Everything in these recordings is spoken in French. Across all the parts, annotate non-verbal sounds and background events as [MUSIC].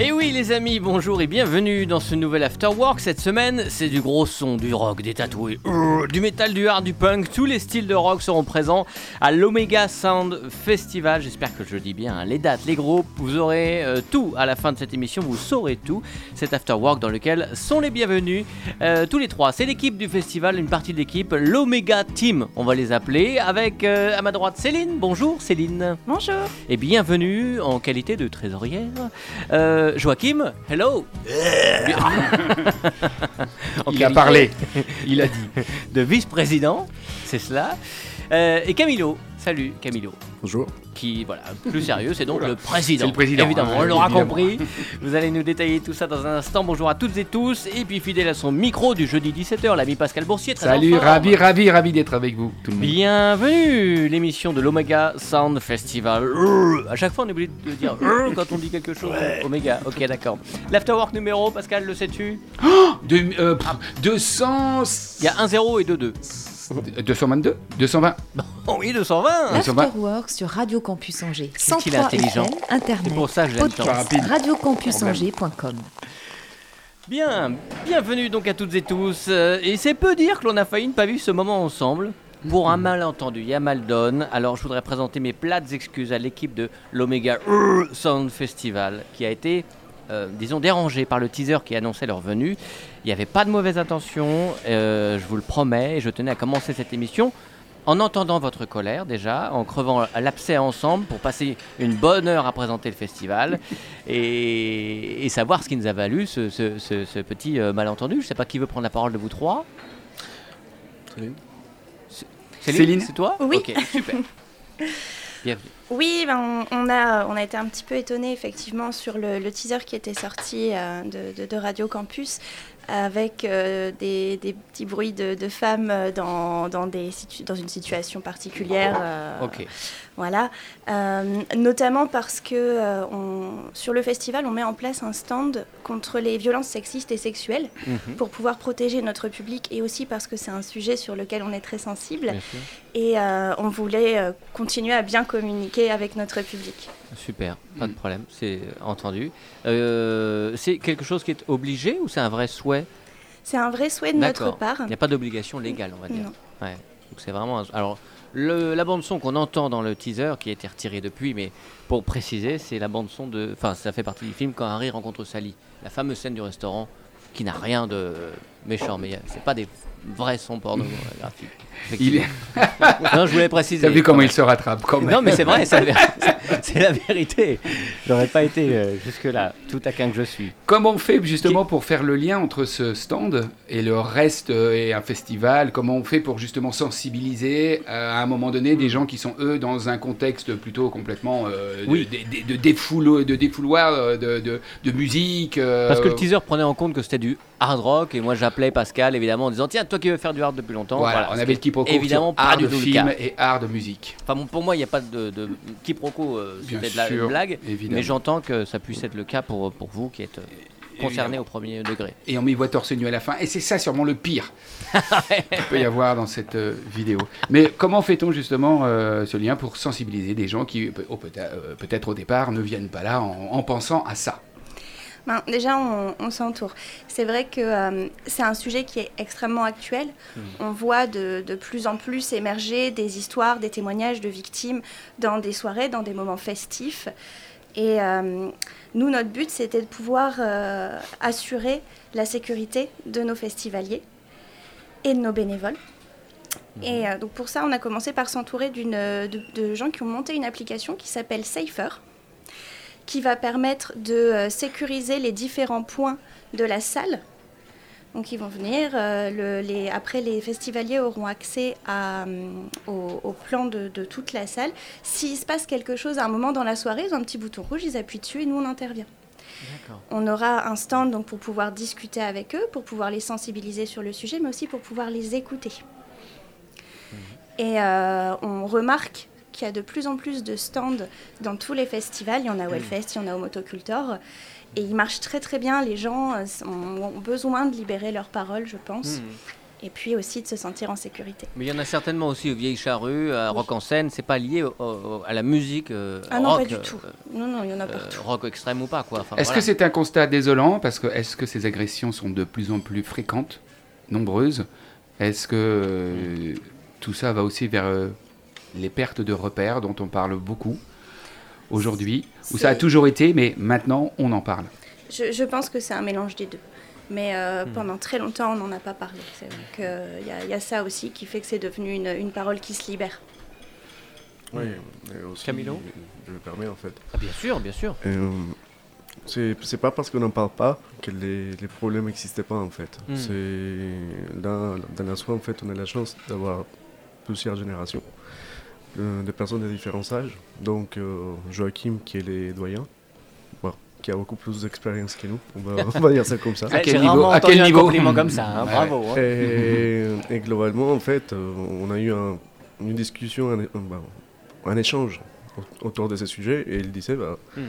Et oui les amis, bonjour et bienvenue dans ce nouvel Afterwork. Cette semaine, c'est du gros son, du rock, des tatoués, euh, du métal, du hard, du punk. Tous les styles de rock seront présents à l'Omega Sound Festival. J'espère que je dis bien hein. les dates, les groupes. Vous aurez euh, tout à la fin de cette émission, vous saurez tout. Cet Afterwork dans lequel sont les bienvenus euh, tous les trois. C'est l'équipe du festival, une partie de l'équipe, l'Omega Team, on va les appeler. Avec à ma droite Céline. Bonjour Céline. Bonjour. Et bienvenue en qualité de trésorière. Joachim, hello [LAUGHS] Il a parlé, il a dit. De vice-président, c'est cela. Euh, et Camilo, salut Camilo. Bonjour. Qui, voilà, plus sérieux, c'est donc le président. Le président. Évidemment, hein, on l'aura compris. Vous allez nous détailler tout ça dans un instant. Bonjour à toutes et tous. Et puis fidèle à son micro du jeudi 17h, l'ami Pascal Boursier. Très Salut, ravi, ravi, ravi d'être avec vous, tout le monde. Bienvenue, l'émission de l'Omega Sound Festival. Euh, À chaque fois, on est obligé de dire euh, quand on dit quelque chose. Omega, ok, d'accord. L'afterwork numéro, Pascal, le sais-tu? De- euh, pff, 200... Il y a 1 0 et 2 2. 222 220 Oh oui, 220 Ça va L'Afterwork sur Radio Campus Angers. Qu'est-ce qu'il est 103 intelligent. FM, C'est Internet, pour ça que podcast, radiocampusangers.com. Bien, bienvenue donc à toutes et tous. Euh, Et c'est peu dire que l'on a failli ne pas vivre ce moment ensemble. Pour un malentendu, il y a mal donne. Alors je voudrais présenter mes plates excuses à l'équipe de l'Omega Sound Festival qui a été, euh, disons, dérangée par le teaser qui annonçait leur venue. Il n'y avait pas de mauvaise intention, euh, je vous le promets, et je tenais à commencer cette émission en entendant votre colère déjà, en crevant l'abcès ensemble pour passer une bonne heure à présenter le festival [LAUGHS] et, et savoir ce qui nous a valu ce, ce- ce- ce petit euh, malentendu. Je ne sais pas qui veut prendre la parole de vous trois. Céline. Céline c'est toi? Oui. Ok, super. [LAUGHS] Bienvenue. Oui, ben, on, on a, on a été un petit peu étonnés effectivement sur le, le teaser qui était sorti euh, de, de- de Radio Campus avec euh, des, des petits bruits de, de femmes euh, dans, dans, des dans une situation particulière. euh, Ok. Voilà, Euh, notamment parce que euh, on- sur le festival, on met en place un stand contre les violences sexistes et sexuelles Mhm. pour pouvoir protéger notre public et aussi parce que c'est un sujet sur lequel on est très sensible et euh, on voulait continuer à bien communiquer avec notre public. Super, pas de problème, c'est entendu. C'est quelque chose qui est obligé ou c'est un vrai souhait? C'est un vrai souhait de notre part. Il n'y a pas d'obligation légale, on va dire. Non. Ouais. Donc c'est vraiment. un- Alors, la bande son qu'on entend dans le teaser, qui a été retiré depuis, mais pour préciser, c'est la bande son de. Enfin, ça fait partie du film quand Harry rencontre Sally, la fameuse scène du restaurant, qui n'a rien de méchant, mais c'est pas des vrais sons pornographiques. Il est... Non, je voulais préciser. T'as vu comment il se rattrape quand même non, mais c'est vrai, c'est la, vérité. J'aurais pas été euh, jusque-là, tout taquin que je suis. Comment on fait justement pour faire le lien entre ce stand et le reste euh, et un festival Comment on fait pour justement sensibiliser euh, à un moment donné des gens qui sont eux dans un contexte plutôt complètement de- Oui. de, défouloir de, de, de musique Parce que le teaser prenait en compte que c'était du hard rock, et moi j'appelais Pascal évidemment en disant Tiens, toi qui veux faire du hard depuis longtemps. Voilà, on avait le quiproquo Évidemment, pas art du de tout le film cas. et art de musique. Enfin, bon, pour moi, il n'y a pas de, de quiproquo, euh, c'était de la sûr, blague, évidemment. mais j'entends que ça puisse être le cas pour, pour vous qui êtes euh, concernés Évidemment. au premier degré. Et on m'y voit torse nu à la fin. Et c'est ça sûrement le pire [LAUGHS] qu'il peut y avoir dans cette euh, vidéo. Mais comment fait-on justement euh, ce lien pour sensibiliser des gens qui peut- oh, peut-être euh, peut-être au départ ne viennent pas là en, en pensant à ça? Ben, déjà, on, on s'entoure. C'est vrai que euh, c'est un sujet qui est extrêmement actuel. On voit de, de plus en plus émerger des histoires, des témoignages de victimes dans des soirées, dans des moments festifs. Et euh, nous, notre but, c'était de pouvoir euh, assurer la sécurité de nos festivaliers et de nos bénévoles. Et euh, donc pour ça, on a commencé par s'entourer de, de gens qui ont monté une application qui s'appelle Safer, qui va permettre de euh, sécuriser les différents points de la salle. Donc ils vont venir, euh, le- les, après les festivaliers auront accès à, hum, au, au plan de, de toute la salle. S'il se passe quelque chose à un moment dans la soirée, ils ont un petit bouton rouge, ils appuient dessus et nous on intervient. On aura un stand donc, pour pouvoir discuter avec eux, pour pouvoir les sensibiliser sur le sujet, mais aussi pour pouvoir les écouter. Et euh, on remarque qu'il y a de plus en plus de stands dans tous les festivals. Il y en a au Hellfest, il y en a au Motocultor. Et ils marchent très très bien. Les gens euh, ont ont besoin de libérer leurs paroles, je pense. Hmm. Et puis aussi de se sentir en sécurité. Mais il y en a certainement aussi aux Vieilles Charrues, à Rock en scène. C'est pas lié au- au- à la musique euh, Ah non, rock, pas du euh, tout. Non, non, il y en a euh, partout. rock extrême ou pas, quoi. Enfin, Est-ce voilà. que c'est un constat désolant? Parce que est-ce que ces agressions sont de plus en plus fréquentes, nombreuses? Est-ce que euh, tout ça va aussi vers euh, les pertes de repères dont on parle beaucoup aujourd'hui Ou ça a toujours été, mais maintenant on en parle Je, je pense que c'est un mélange des deux. Mais euh, Hmm. pendant très longtemps, on n'en a pas parlé. C'est vrai qu'il y, a- il y a ça aussi qui fait que c'est devenu une, une parole qui se libère. Oui, et aussi, Camilo Je me permets en fait. Ah, Bien sûr, bien sûr. Euh, c'est pas parce qu'on n'en parle pas que les, les problèmes n'existaient pas en fait. Mm. C'est dans, dans la soie en fait on a la chance d'avoir plusieurs générations euh, de personnes de différents âges. Donc euh, Joachim qui est les doyens, bon, qui a beaucoup plus d'expérience que nous, on va, [LAUGHS] on va dire ça comme ça. À quel niveau À quel un niveau compliment comme ça. hein, Ouais, Bravo. hein. Et, et globalement, en fait, euh, on a eu un- une discussion, un, un- bah, un échange au- autour de ce sujet, et il disait, bah, Hmm.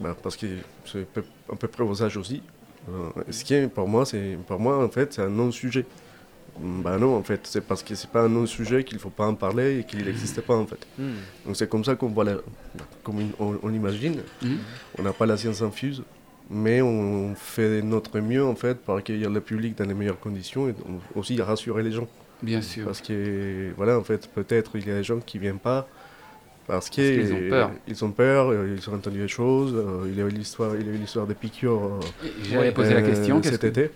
bah, parce que c'est peu- à peu près vos âges aussi, euh, ce qui est pour moi, c'est pour moi en fait, c'est un non-sujet. Bah non, en fait, c'est parce que c'est pas un non-sujet qu'il faut pas en parler et qu'il n'existe pas en fait. Hmm. Donc c'est comme ça qu'on voit, la- comme on, on imagine. Mhm. On n'a pas la science infuse, mais on fait notre mieux en fait pour accueillir le public dans les meilleures conditions et aussi rassurer les gens. Bien sûr. Parce que voilà, en fait, peut-être il y a des gens qui viennent pas parce qu'ils ont peur. Ils ont peur, euh, ils ont entendu des choses. euh, il y a eu l'histoire, il y a eu l'histoire des piqûres. euh, J'allais poser la question. cet que- été.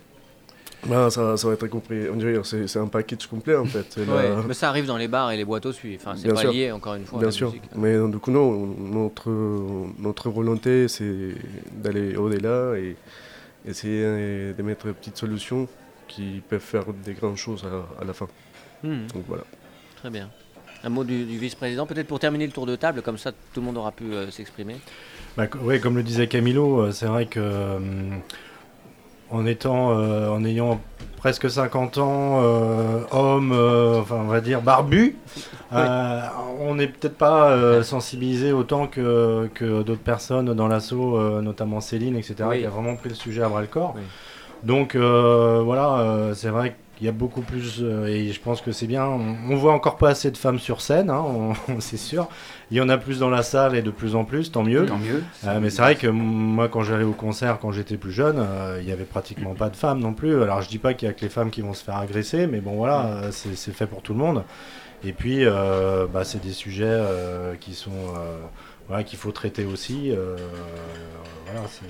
Ben, ça, ça va être compris. On dirait, c'est c'est un package complet en fait. C'est Ouais, la- mais ça arrive dans les bars et les boîtes aussi. Enfin, c'est pas sûr. lié encore une fois à Bien la sûr, musique. mais du coup, non, notre, notre volonté, c'est d'aller au-delà et essayer de mettre des petites solutions qui peuvent faire des grandes choses à, à la fin. Hmm. Donc voilà. Très bien. Un mot du, du vice-président, peut-être pour terminer le tour de table, comme ça tout le monde aura pu euh, s'exprimer. Bah, ouais, comme le disait Camilo, euh, c'est vrai que euh, en étant, euh, en ayant presque 50 ans, euh, homme, euh, enfin on va dire barbu, on n'est peut-être pas sensibilisé autant que, que d'autres personnes dans l'assaut, notamment Céline, etc., Oui. qui a vraiment pris le sujet à bras le corps. Oui. Donc voilà, c'est vrai qu'il y a beaucoup plus, euh, et je pense que c'est bien. On, on voit encore pas assez de femmes sur scène, hein, [LAUGHS] c'est sûr. Il y en a plus dans la salle et de plus en plus, tant mieux. Tant mieux. Euh, mais c'est vrai que moi, quand j'allais au concert, quand j'étais plus jeune, euh, il y avait pratiquement pas de femmes non plus. Alors, je dis pas qu'il y a que les femmes qui vont se faire agresser, mais bon, voilà, euh, c'est fait pour tout le monde. Et puis, euh, bah, c'est des sujets qui sont, voilà, qu'il faut traiter aussi. voilà, c'est.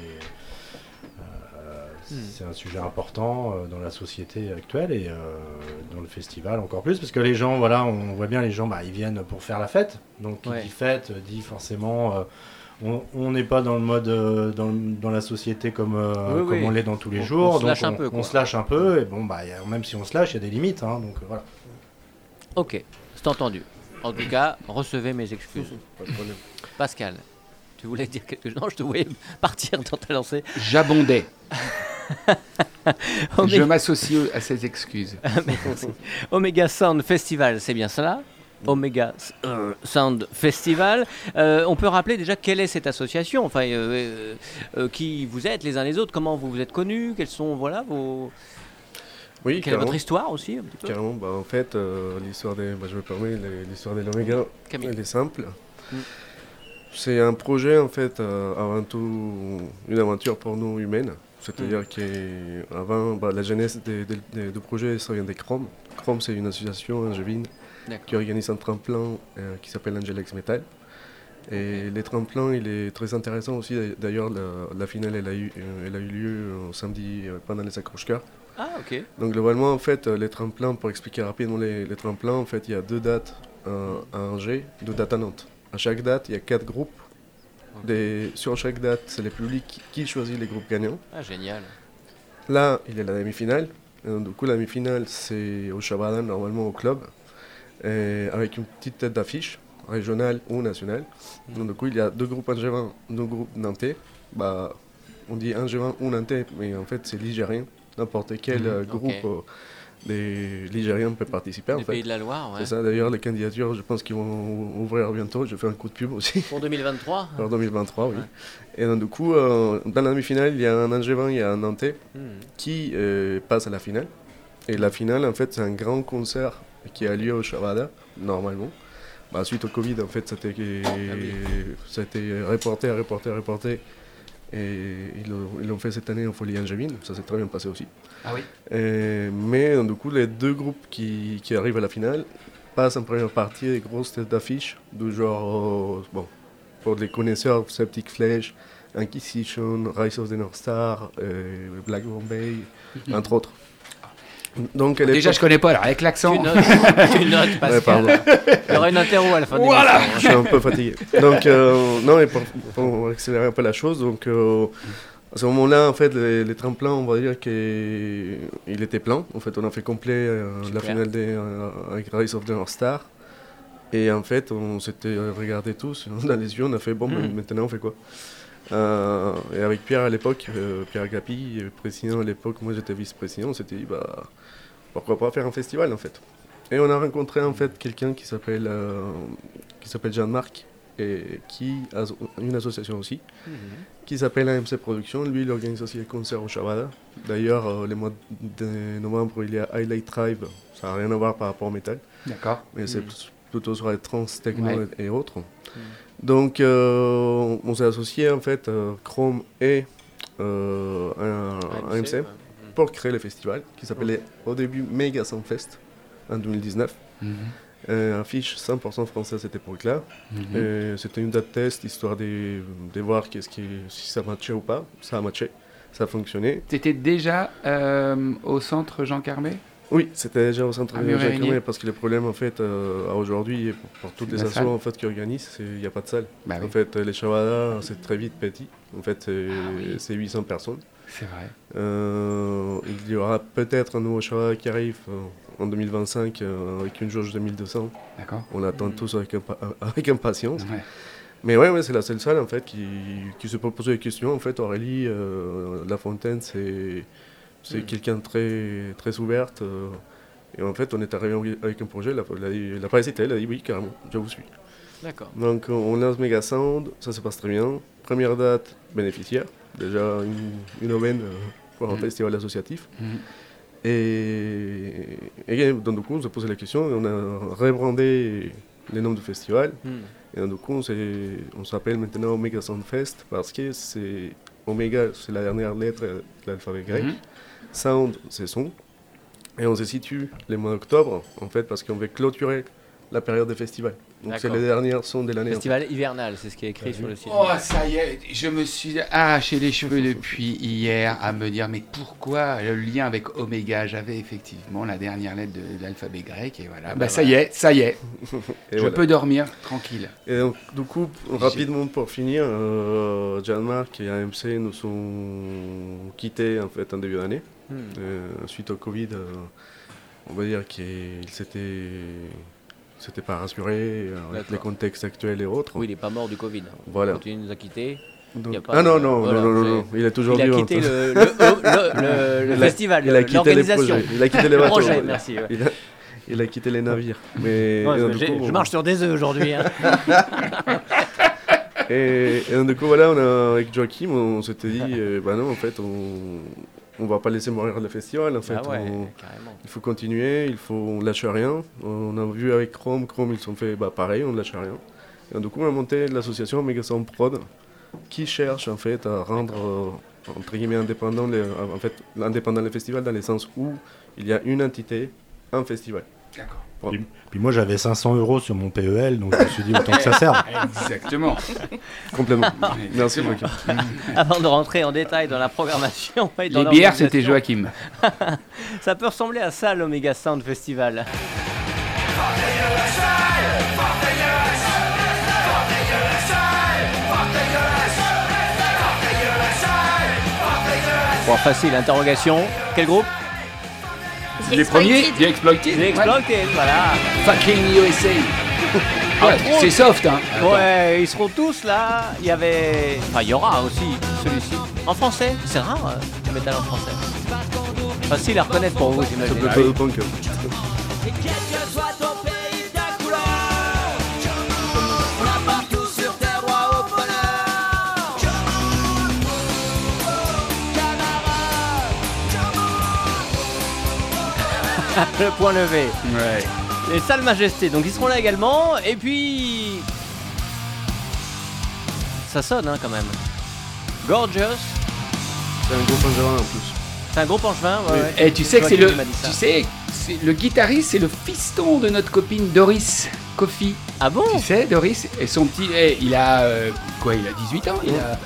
Euh, C'est un sujet important euh, dans la société actuelle et euh, dans le festival encore plus parce que les gens, voilà, on voit bien les gens, bah, ils viennent pour faire la fête. Donc, qui Ouais. dit fête euh, dit forcément euh, on- n'est pas dans le mode euh, dans, la société comme, euh, Oui, comme oui. on l'est dans tous les On- jours. on se donc lâche un on, peu, on se lâche un peu et bon bah a- même si on se lâche, il y a des limites. hein, donc voilà. Ok, c'est entendu. En tout cas, recevez mes excuses. [LAUGHS] Pas de problème. Pascal, tu voulais dire quelque chose? Non, je te voyais [LAUGHS] partir dans ta lancée. J'abondais. [LAUGHS] [LAUGHS] Omega, Je m'associe à ces excuses. [LAUGHS] Merci. Omega Sound Festival, c'est bien cela? Omega euh, Sound Festival. Euh, on peut rappeler déjà quelle est cette association, enfin, euh, qui vous êtes les uns les autres, comment vous vous êtes connus, quels sont voilà vos, Oui, quelle est votre histoire aussi un petit peu? Carrément, bah, en fait, euh, l'histoire des, bah, je me permets, l'histoire de Camille. elle est simple. Mm. C'est un projet, en fait, euh, avant tout, une aventure pour nous humaine. C'est-à-dire Mm. qu'avant, bah, la jeunesse des- des- du projet, ça vient des Chrome. Chrome, c'est une association angevine qui organise un tremplin euh, qui s'appelle Angelex Metal. Et les tremplins, il est très intéressant aussi. D'ailleurs, la, la finale, elle a eu, euh, elle a eu lieu euh, samedi pendant les accroche-cœurs. Ah, ok. Donc globalement, en fait, les tremplins, pour expliquer rapidement les, les tremplins, en fait, il y a deux dates euh, à Angers, deux dates à Nantes. À chaque date, il y a quatre groupes. Des, sur chaque date, c'est le public qui- choisit les groupes gagnants. Ah, génial. Là, il y a la demi-finale. Donc, du coup, la demi-finale, c'est au Chabadan, normalement au club, et avec une petite tête d'affiche, régionale ou nationale. Donc, du coup, il y a deux groupes angevins, deux groupes nantais. Bah, on dit angevin ou nantais, mais en fait, c'est ligérien. N'importe quel Mhm, euh, groupe euh, des Ligériens peuvent participer. En Les fait. Pays de la Loire, ouais. C'est ça, d'ailleurs, les candidatures, je pense qu'ils vont ouvrir bientôt. Je fais un coup de pub aussi. Pour 2023 En 2023, oui. Ouais. Et donc, du coup, euh, dans la demi-finale, il y a un Angevin et un Nantais Hmm. qui euh, passent à la finale. Et la finale, en fait, c'est un grand concert qui a lieu au Shabada, normalement. Bah, suite au Covid, en fait, ça a été, ça a été reporté, reporté, reporté. Et ils l'ont fait cette année en Folie Angevine, ça s'est très bien passé aussi. Ah oui. Et- mais donc, du coup, les deux groupes qui, qui arrivent à la finale passent en première partie des grosses têtes d'affiche, du genre, euh, bon, pour les connaisseurs, Septic Flesh, Inquisition, Rise of the North Star, euh, Black Bombay, entre autres. Donc, elle est Déjà, je connais pas, alors avec l'accent. Tu notes, tu notes, Pascal. Ouais, pardon. Il y aura une interro à la fin de Voilà. l'émission, je suis un peu fatigué. Donc, euh, non, et pour, pour accélérer un peu la chose, donc, euh, à ce moment-là, en fait, les, les tremplins, on va dire qu'il était plein. En fait, on a fait complet euh, la finale des, euh, avec Rise of the North Star. Et en fait, on s'était regardés tous [LAUGHS] dans les yeux, on a fait bon, ben, maintenant on fait quoi? Euh, Et avec Pierre à l'époque, euh, Pierre Gapi, président à l'époque, moi j'étais vice-président, on s'était dit, bah, pourquoi pas faire un festival en fait. Et on a rencontré en fait quelqu'un qui s'appelle euh, qui s'appelle Jean-Marc et qui a une association aussi Mhm. qui s'appelle AMC Productions. Lui, il organise aussi les concerts au Shabada. D'ailleurs, euh, les mois de novembre, il y a Highlight Tribe. Ça n'a rien à voir par rapport au métal, D'accord. mais c'est Mhm. plutôt sur les trans, techno Ouais. et, et autres. Donc, euh, on s'est associé en fait, euh, Chrome et euh, un- AMC, pour créer le festival qui s'appelait au début Mega Soundfest en 2019. Mhm. Euh, affiche 100% français à cette époque-là. Mhm. C'était une date test histoire de, de voir qu'est-ce qui, si ça matchait ou pas. Ça a matché, ça a fonctionné. T'étais déjà euh, au centre Jean Carmé? Oui, c'était déjà au centre À. Jacquemin parce que le problème en fait euh, aujourd'hui pour, pour toutes les la assos en fait qui organisent, c'est- il n'y a pas de salle. Bah oui, En fait, les Shavada c'est très vite petit. En fait, c'est Ah oui. c'est 800 personnes. c'est vrai. Euh, il y aura peut-être un nouveau Shavada qui arrive euh, en 2025 euh, avec une jauge de 1200. D'accord. On attend tous avec, impa- avec impatience. Ouais. Mais ouais, ouais c'est la seule salle en fait qui, qui se peut poser des questions. En fait, Aurélie euh, Lafontaine, c'est c'est Mm. quelqu'un de très, très ouverte. euh, et en fait, on est arrivé avec un projet, elle a, a, dit- elle a pas hésité, elle a dit oui, carrément, je vous suis. D'accord. Donc, euh, on lance Mega Sound, ça se passe très bien. Première date, bénéficiaire, déjà une, une aubaine euh, pour un Mm. festival associatif. Mhm. Et, et donc, du coup, on s'est posé la question, on a rebrandé les noms du festival. Hmm. Et donc, du coup, on s'appelle maintenant Omega Soundfest parce que c'est Omega, c'est la dernière lettre de l'alphabet grec. Sound, c'est son. Et on se situe le mois d'octobre, en fait, parce qu'on veut clôturer la période des festivals. Donc, c'est les dernières sons de l'année. en fait. Festival hivernal, c'est ce qui est écrit sur le site. Oh, ça y est, je me suis arraché les cheveux depuis hier à me dire, mais pourquoi le lien avec Oméga J'avais effectivement la dernière lettre de, de l'alphabet grec, et voilà. Ah bah, bah ça y est, ça y est, [LAUGHS] je voilà. peux dormir tranquille. Et donc, du coup, rapidement pour finir, euh, Jean-Marc et AMC nous ont quittés en fait en début d'année. Hmm. Euh, suite au Covid, euh, on va dire qu'ils s'étaient s'étaient pas rassurés euh, avec les contextes actuels et autres. Oui, il n'est pas mort du Covid. Voilà. Il nous a quittés, Donc- y a ah non, de- non, voilà, non, non, non, il est toujours il a quitté le, le, le- le- le [LAUGHS] Il a- festival, l'organisation. il a quitté les Le bateaux. projet, merci. ouais. Il a, il a quitté les navires. Mais, Ouais, donc, coup, je marche sur des œufs aujourd'hui. hein. [LAUGHS] Et, et donc, du coup, voilà, on a, avec Joachim, on s'était dit, [LAUGHS] euh, bah non, en fait, on, on va pas laisser mourir le festival. En fait, ah ouais, on- carrément. il faut continuer, il faut, on lâche rien. On a vu avec Chrome, Chrome, ils ont fait bah, pareil, on ne lâche rien. Et du coup, on a monté l'association Megasound Prod, qui cherche en fait à rendre euh, entre guillemets indépendant les, en fait, indépendant les festivals dans le sens où il y a une entité, un festival. D'accord. Puis, puis moi j'avais 500 euros sur mon PEL, donc je me suis dit autant que ça [LAUGHS] serve. Exactement. Complètement. [LAUGHS] Merci. Joachim. Avant de rentrer en détail dans la programmation et dans Les bières, c'était Joachim. [LAUGHS] Ça peut ressembler à ça, l'Omega Sound Festival. Bon, facile, interrogation. Quel groupe? Les premiers, The Exploited. Ouais. Exploited, voilà. Fucking USA. [LAUGHS] Ouais, c'est soft, hein. Ouais, ils seront tous là. Il y avait. Enfin, il y aura aussi celui-ci. En français, c'est rare, euh, le métal en français. Facile à reconnaître pour vous, Ça j'imagine. peut pas [LAUGHS] Le point levé. Ouais. Les salles majestés, donc ils seront là également. Et puis. Ça sonne hein, quand même. Gorgeous. C'est un gros pangevin en plus. C'est un gros penchevin. Ouais, ouais. Et tu sais que c'est le, tu sais, c'est le guitariste, c'est le fiston de notre copine Doris Kofi. Ah bon? Tu sais, Doris, et son petit, eh, il a euh, quoi Il a 18 ans. Il a,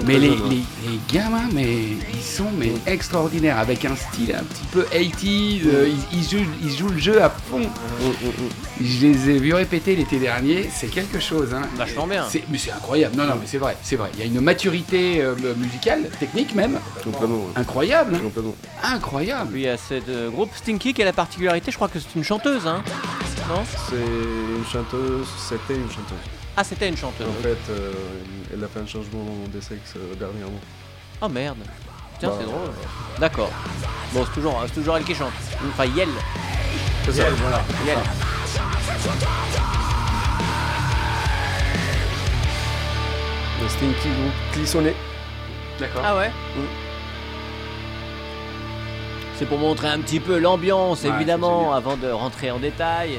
mais très les, jeunes, ouais. les, les gamins, mais ils sont mais extraordinaires, avec un style un petit peu 80s. euh, ils, ils jouent, ils jouent le jeu à fond. Mm, mm, mm. Je les ai vus répéter l'été dernier. C'est quelque chose. Hein. Vachement bien. C'est- Mais c'est incroyable. Non, non, mais c'est vrai, c'est vrai. Il y a une maturité euh, musicale, technique même, Complètement. ouais. incroyable. hein. Complètement. Incroyable. Puis il y a ce euh, groupe Stinky qui a la particularité, je crois que c'est une chanteuse, hein Non? C'est une chanteuse, c'était une chanteuse. Ah, c'était une chanteuse. En fait, euh, elle a fait un changement de sexe euh, dernièrement. Oh merde. Tiens, Bah, c'est drôle. D'accord. Bon, c'est toujours, c'est toujours elle qui chante. Enfin, Yel. C'est ça. voilà. Yel. Le Stinky groupe Clissonné. D'accord. Ah ouais C'est pour montrer un petit peu l'ambiance, Ouais, évidemment, avant de rentrer en détail.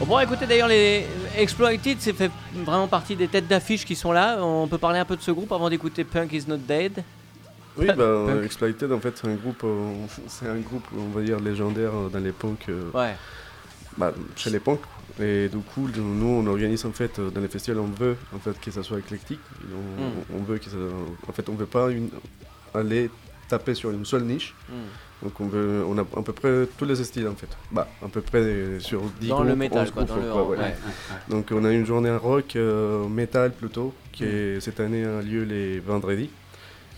On pourra écouter d'ailleurs les Exploited, c'est fait vraiment partie des têtes d'affiche qui sont là. On peut parler un peu de ce groupe avant d'écouter Punk is not dead. Oui, Punk. bah, Exploited, en fait, c'est un groupe, euh, c'est un groupe, on va dire, légendaire euh, dans les punks, euh, Ouais. bah, chez les punks. Et du coup, nous, on organise en fait dans les festivals, on veut en fait que ça soit éclectique. On, Mm. on veut que ça, en fait, on veut pas une- aller taper sur une seule niche. Mm. Donc on veut, on a à peu près tous les styles en fait. Bah, à peu près euh, sur 10 Dans groupes, le métal, 11 quoi, groupes, dans le quoi, rock, ouais. ouais. Donc on a une journée rock, euh, métal plutôt, qui est, cette année a lieu les vendredis.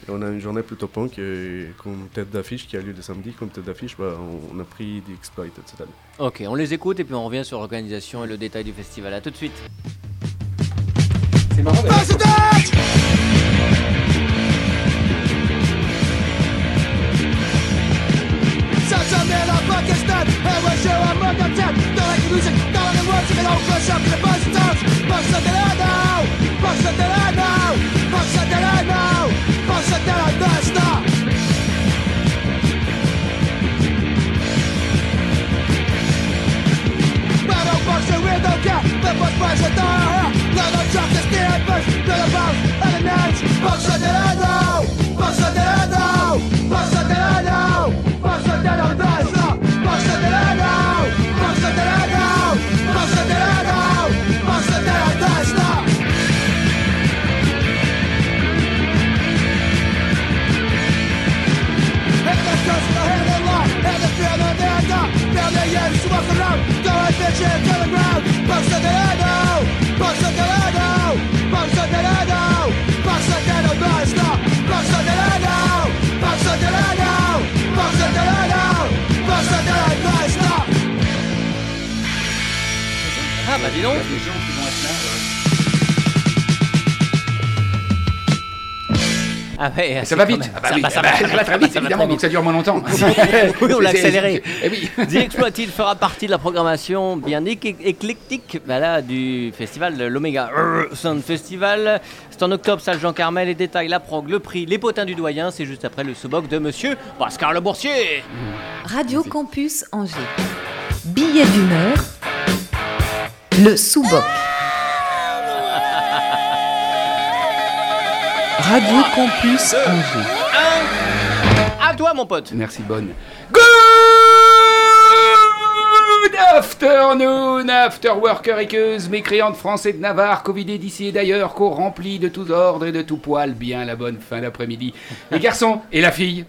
Et on a une journée plutôt punk et comme tête d'affiche qui a lieu le samedi. Comme tête d'affiche, bah, on, on a pris The Exploited cette année. Ok, on les écoute et puis on revient sur l'organisation et le détail du festival. A tout de suite. C'est marrant Pakistan I was sure I'm not content Not like the music, not like the words You can all crush up in the bus stops Fuck something I know. Fuck something I know. Fuck something I know. Fuck something I now Stop Battle box and we don't care The bus price is down Let them justice. the steering bus Let them bounce and the nuts Fuck something I know. Ah bah dis donc Ah ouais, Ça va vite. même- Ah bah ça oui, va- ça bah, va très ça va très vite, ça va évidemment, très donc ça dure moins longtemps. [LAUGHS] Oui, [LAUGHS] on l'a accéléré. Eh oui. [LAUGHS] The Exploited fera partie de la programmation bien éc- éclectique bah là, du festival de l'Omega Sound Festival. C'est en octobre, salle Jean Carmel. Les détails, la prog, le prix, les potins du doyen. C'est juste après le sous-boc de monsieur Pascal Le Boursier. Radio Campus Angers. Billet d'humeur. Le sous-boc. Radio Campus Angers. À toi, mon pote. Merci, bonne. Good afternoon, after worker équeuse, mécréante français de Navarre, covidé d'ici et d'ailleurs, qu'au rempli de tous ordres et de tout poil, bien la bonne fin d'après-midi. Les garçons et la fille.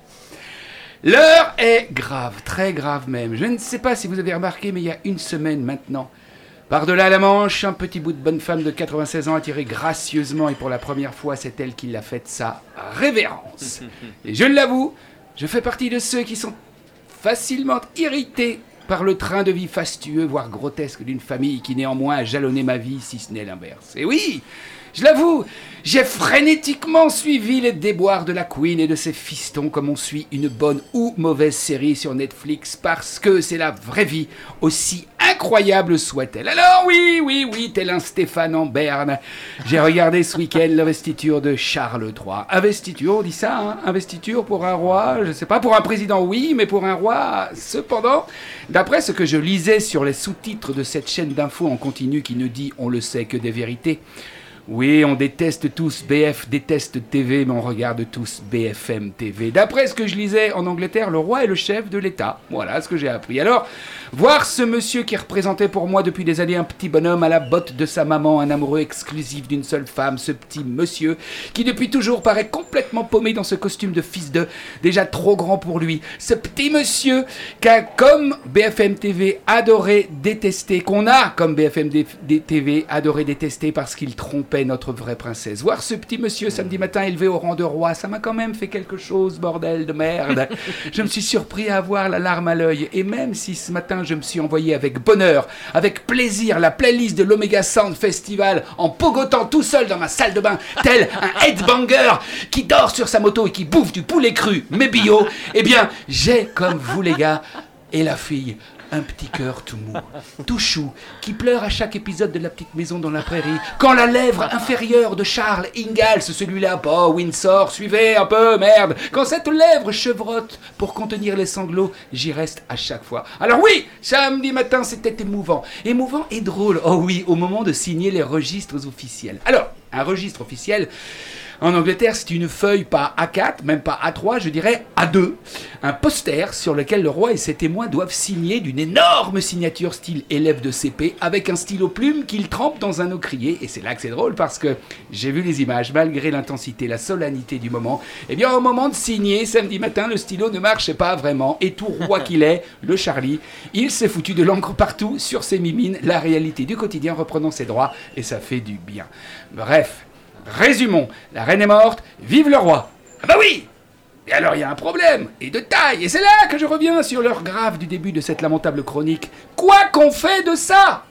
L'heure est grave, très grave même. Je ne sais pas si vous avez remarqué, mais il y a une semaine maintenant, par-delà la Manche, un petit bout de bonne femme de 96 ans a tiré gracieusement et pour la première fois, c'est elle qui l'a faite sa révérence. [LAUGHS] Et je l'avoue, je fais partie de ceux qui sont facilement irrités par le train de vie fastueux, voire grotesque d'une famille qui néanmoins a jalonné ma vie, si ce n'est l'inverse. Et oui, je l'avoue, j'ai frénétiquement suivi les déboires de la Queen et de ses fistons comme on suit une bonne ou mauvaise série sur Netflix parce que c'est la vraie vie, aussi incroyable soit-elle. Alors oui, oui, oui, tel un Stéphane en berne, j'ai regardé ce week-end l'investiture de Charles III. Investiture, on dit ça, hein Investiture pour un roi, je sais pas, pour un président oui, mais pour un roi, cependant, d'après ce que je lisais sur les sous-titres de cette chaîne d'infos en continu qui ne dit, on le sait, que des vérités, oui, on déteste tous BF, déteste TV, mais on regarde tous BFM TV. D'après ce que je lisais en Angleterre, le roi est le chef de l'État. Voilà ce que j'ai appris. Alors, voir ce monsieur qui représentait pour moi depuis des années un petit bonhomme à la botte de sa maman, un amoureux exclusif d'une seule femme, ce petit monsieur qui depuis toujours paraît complètement paumé dans ce costume de fils de, déjà trop grand pour lui. Ce petit monsieur qu'a, comme BFM TV, adoré détester, qu'on a, comme BFM TV, adoré détester parce qu'il trompait notre vraie princesse. Voir ce petit monsieur samedi matin élevé au rang de roi, ça m'a quand même fait quelque chose, bordel de merde. [LAUGHS] je me suis surpris à avoir la larme à l'œil. Et même si ce matin je me suis envoyé avec bonheur, avec plaisir, la playlist de l'Omega Sound Festival en pogotant tout seul dans ma salle de bain, tel [LAUGHS] un headbanger qui dort sur sa moto et qui bouffe du poulet cru, mais bio, eh bien, j'ai, comme vous les gars, et la fille, un petit cœur tout mou, tout chou, qui pleure à chaque épisode de La Petite Maison dans la Prairie, quand la lèvre inférieure de Charles Ingalls, celui-là, pas Windsor, suivez un peu, merde, quand cette lèvre chevrotte pour contenir les sanglots, j'y reste à chaque fois. Alors oui, samedi matin, c'était émouvant, émouvant et drôle, oh oui, au moment de signer les registres officiels. Alors, un registre officiel, en Angleterre, c'est une feuille pas A4, même pas A3, je dirais A2. Un poster sur lequel le roi et ses témoins doivent signer d'une énorme signature style élève de CP avec un stylo plume qu'ils trempent dans un ocrier. Et c'est là que c'est drôle parce que j'ai vu les images, malgré l'intensité, la solennité du moment. Eh bien, au moment de signer, samedi matin, le stylo ne marchait pas vraiment. Et tout roi [LAUGHS] qu'il est, le Charlie, il s'est foutu de l'encre partout sur ses mimines, la réalité du quotidien reprenant ses droits. Et ça fait du bien. Bref. Résumons, la reine est morte, vive le roi. Ah bah oui Et alors il y a un problème, et de taille, et c'est là que je reviens sur l'heure grave du début de cette lamentable chronique. Quoi qu'on fait de ça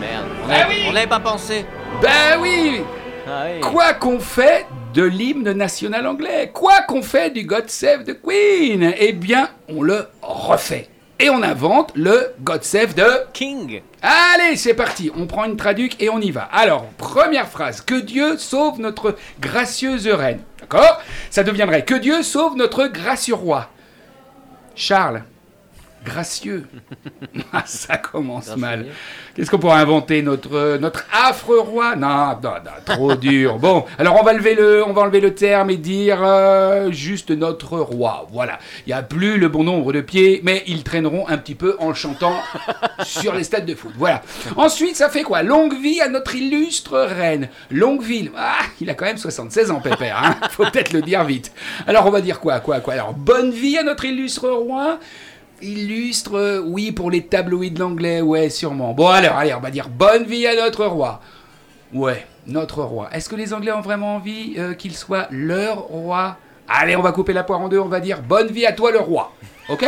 Merde, on Ah avait- oui on n'avait pas pensé. Ben oui Ah oui. Quoi qu'on fait de l'hymne national anglais, quoi qu'on fait du God Save the Queen, eh bien on le refait. Et on invente le God Save the King. Allez, c'est parti, on prend une traduc et on y va. Alors, première phrase, que Dieu sauve notre gracieuse reine. D'accord? Ça deviendrait que Dieu sauve notre gracieux roi. Charles, gracieux. [LAUGHS] Ah, ça commence Gracieux. mal. Qu'est-ce qu'on pourrait inventer notre notre affreux roi? Non, non, non, trop dur. [LAUGHS] Bon, alors on va lever le on va enlever le terme et dire euh, juste notre roi. Voilà. Il n'y a plus le bon nombre de pieds, mais ils traîneront un petit peu en chantant [LAUGHS] sur les stades de foot. Voilà. Ensuite, ça fait quoi? Longue vie à notre illustre reine. Longue ville. Ah, il a quand même 76 ans, pépère. Hein Faut peut-être le dire vite. Alors, on va dire quoi Quoi Quoi? Alors, bonne vie à notre illustre roi. Illustre, oui, pour les tabloïds de l'anglais, ouais, sûrement. Bon, alors, allez, on va dire bonne vie à notre roi. Ouais, notre roi. Est-ce que les Anglais ont vraiment envie euh, qu'il soit leur roi? Allez, on va couper la poire en deux, on va dire bonne vie à toi le roi. Ok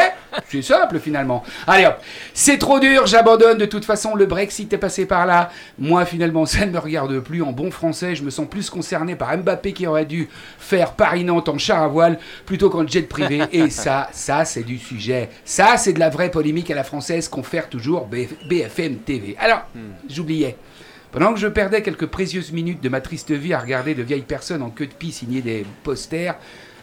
C'est simple finalement. Allez hop, c'est trop dur, j'abandonne. De toute façon, le Brexit est passé par là. Moi, finalement, ça ne me regarde plus. En bon français, je me sens plus concerné par Mbappé qui aurait dû faire Paris-Nantes en char à voile plutôt qu'en jet privé. Et [LAUGHS] ça, ça, c'est du sujet. Ça, c'est de la vraie polémique à la française qu'on fait toujours BF- BFM TV. Alors, j'oubliais. Pendant que je perdais quelques précieuses minutes de ma triste vie à regarder de vieilles personnes en queue de pie signer des posters,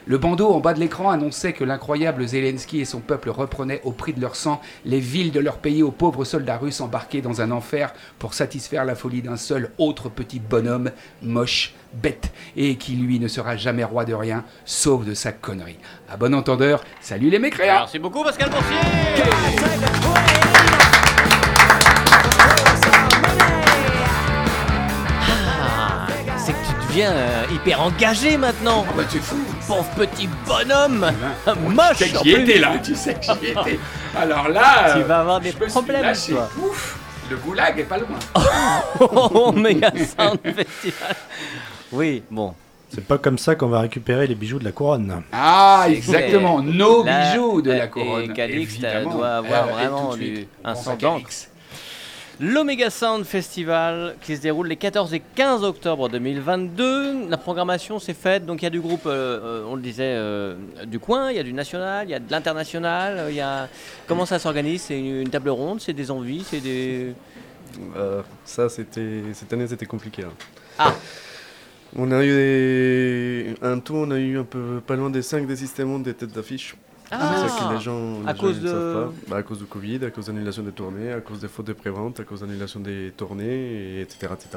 le bandeau en bas de l'écran annonçait que l'incroyable Zelensky et son peuple reprenaient au prix de leur sang les villes de leur pays aux pauvres soldats russes embarqués dans un enfer pour satisfaire la folie d'un seul autre petit bonhomme, moche, bête, et qui lui ne sera jamais roi de rien, sauf de sa connerie. À bon entendeur, salut les mécréants Merci beaucoup, Pascal Boursier. Ah, c'est que tu deviens euh, hyper engagé maintenant. Bah tu fous Pauvre petit bonhomme. Tu Moche. sais que en j'y plus. étais là, tu sais que j'y [LAUGHS] étais. Alors là, Tu euh, vas avoir des je me suis problèmes, lâché. toi. Ouf, le goulag est pas loin. Oh, [LAUGHS] Méga Sound Festival. Oui, bon. C'est pas comme ça qu'on va récupérer les bijoux de la couronne. Ah, exactement. Nos Là, bijoux de euh, la couronne. Et Calixte évidemment. doit avoir Euh, et vraiment du, un sang d'encre. L'Omega Sound Festival qui se déroule les 14 et 15 octobre 2022. La programmation s'est faite, donc il y a du groupe, euh, euh, on le disait, euh, du coin, il y a du national, il y a de l'international. Il y a... Comment ça s'organise? C'est une, une table ronde, c'est des envies, c'est des... Euh, ça, c'était cette année, c'était compliqué. hein. Ah. On a eu des... un tout, on a eu un peu pas loin des 5 des systèmes des têtes d'affiche. Ah. C'est ça que les gens, les À gens, cause de- savent pas. Bah, à cause du Covid, à cause d'annulation des tournées, à cause des fautes de prévente, à cause d'annulation des tournées, et etc. etc.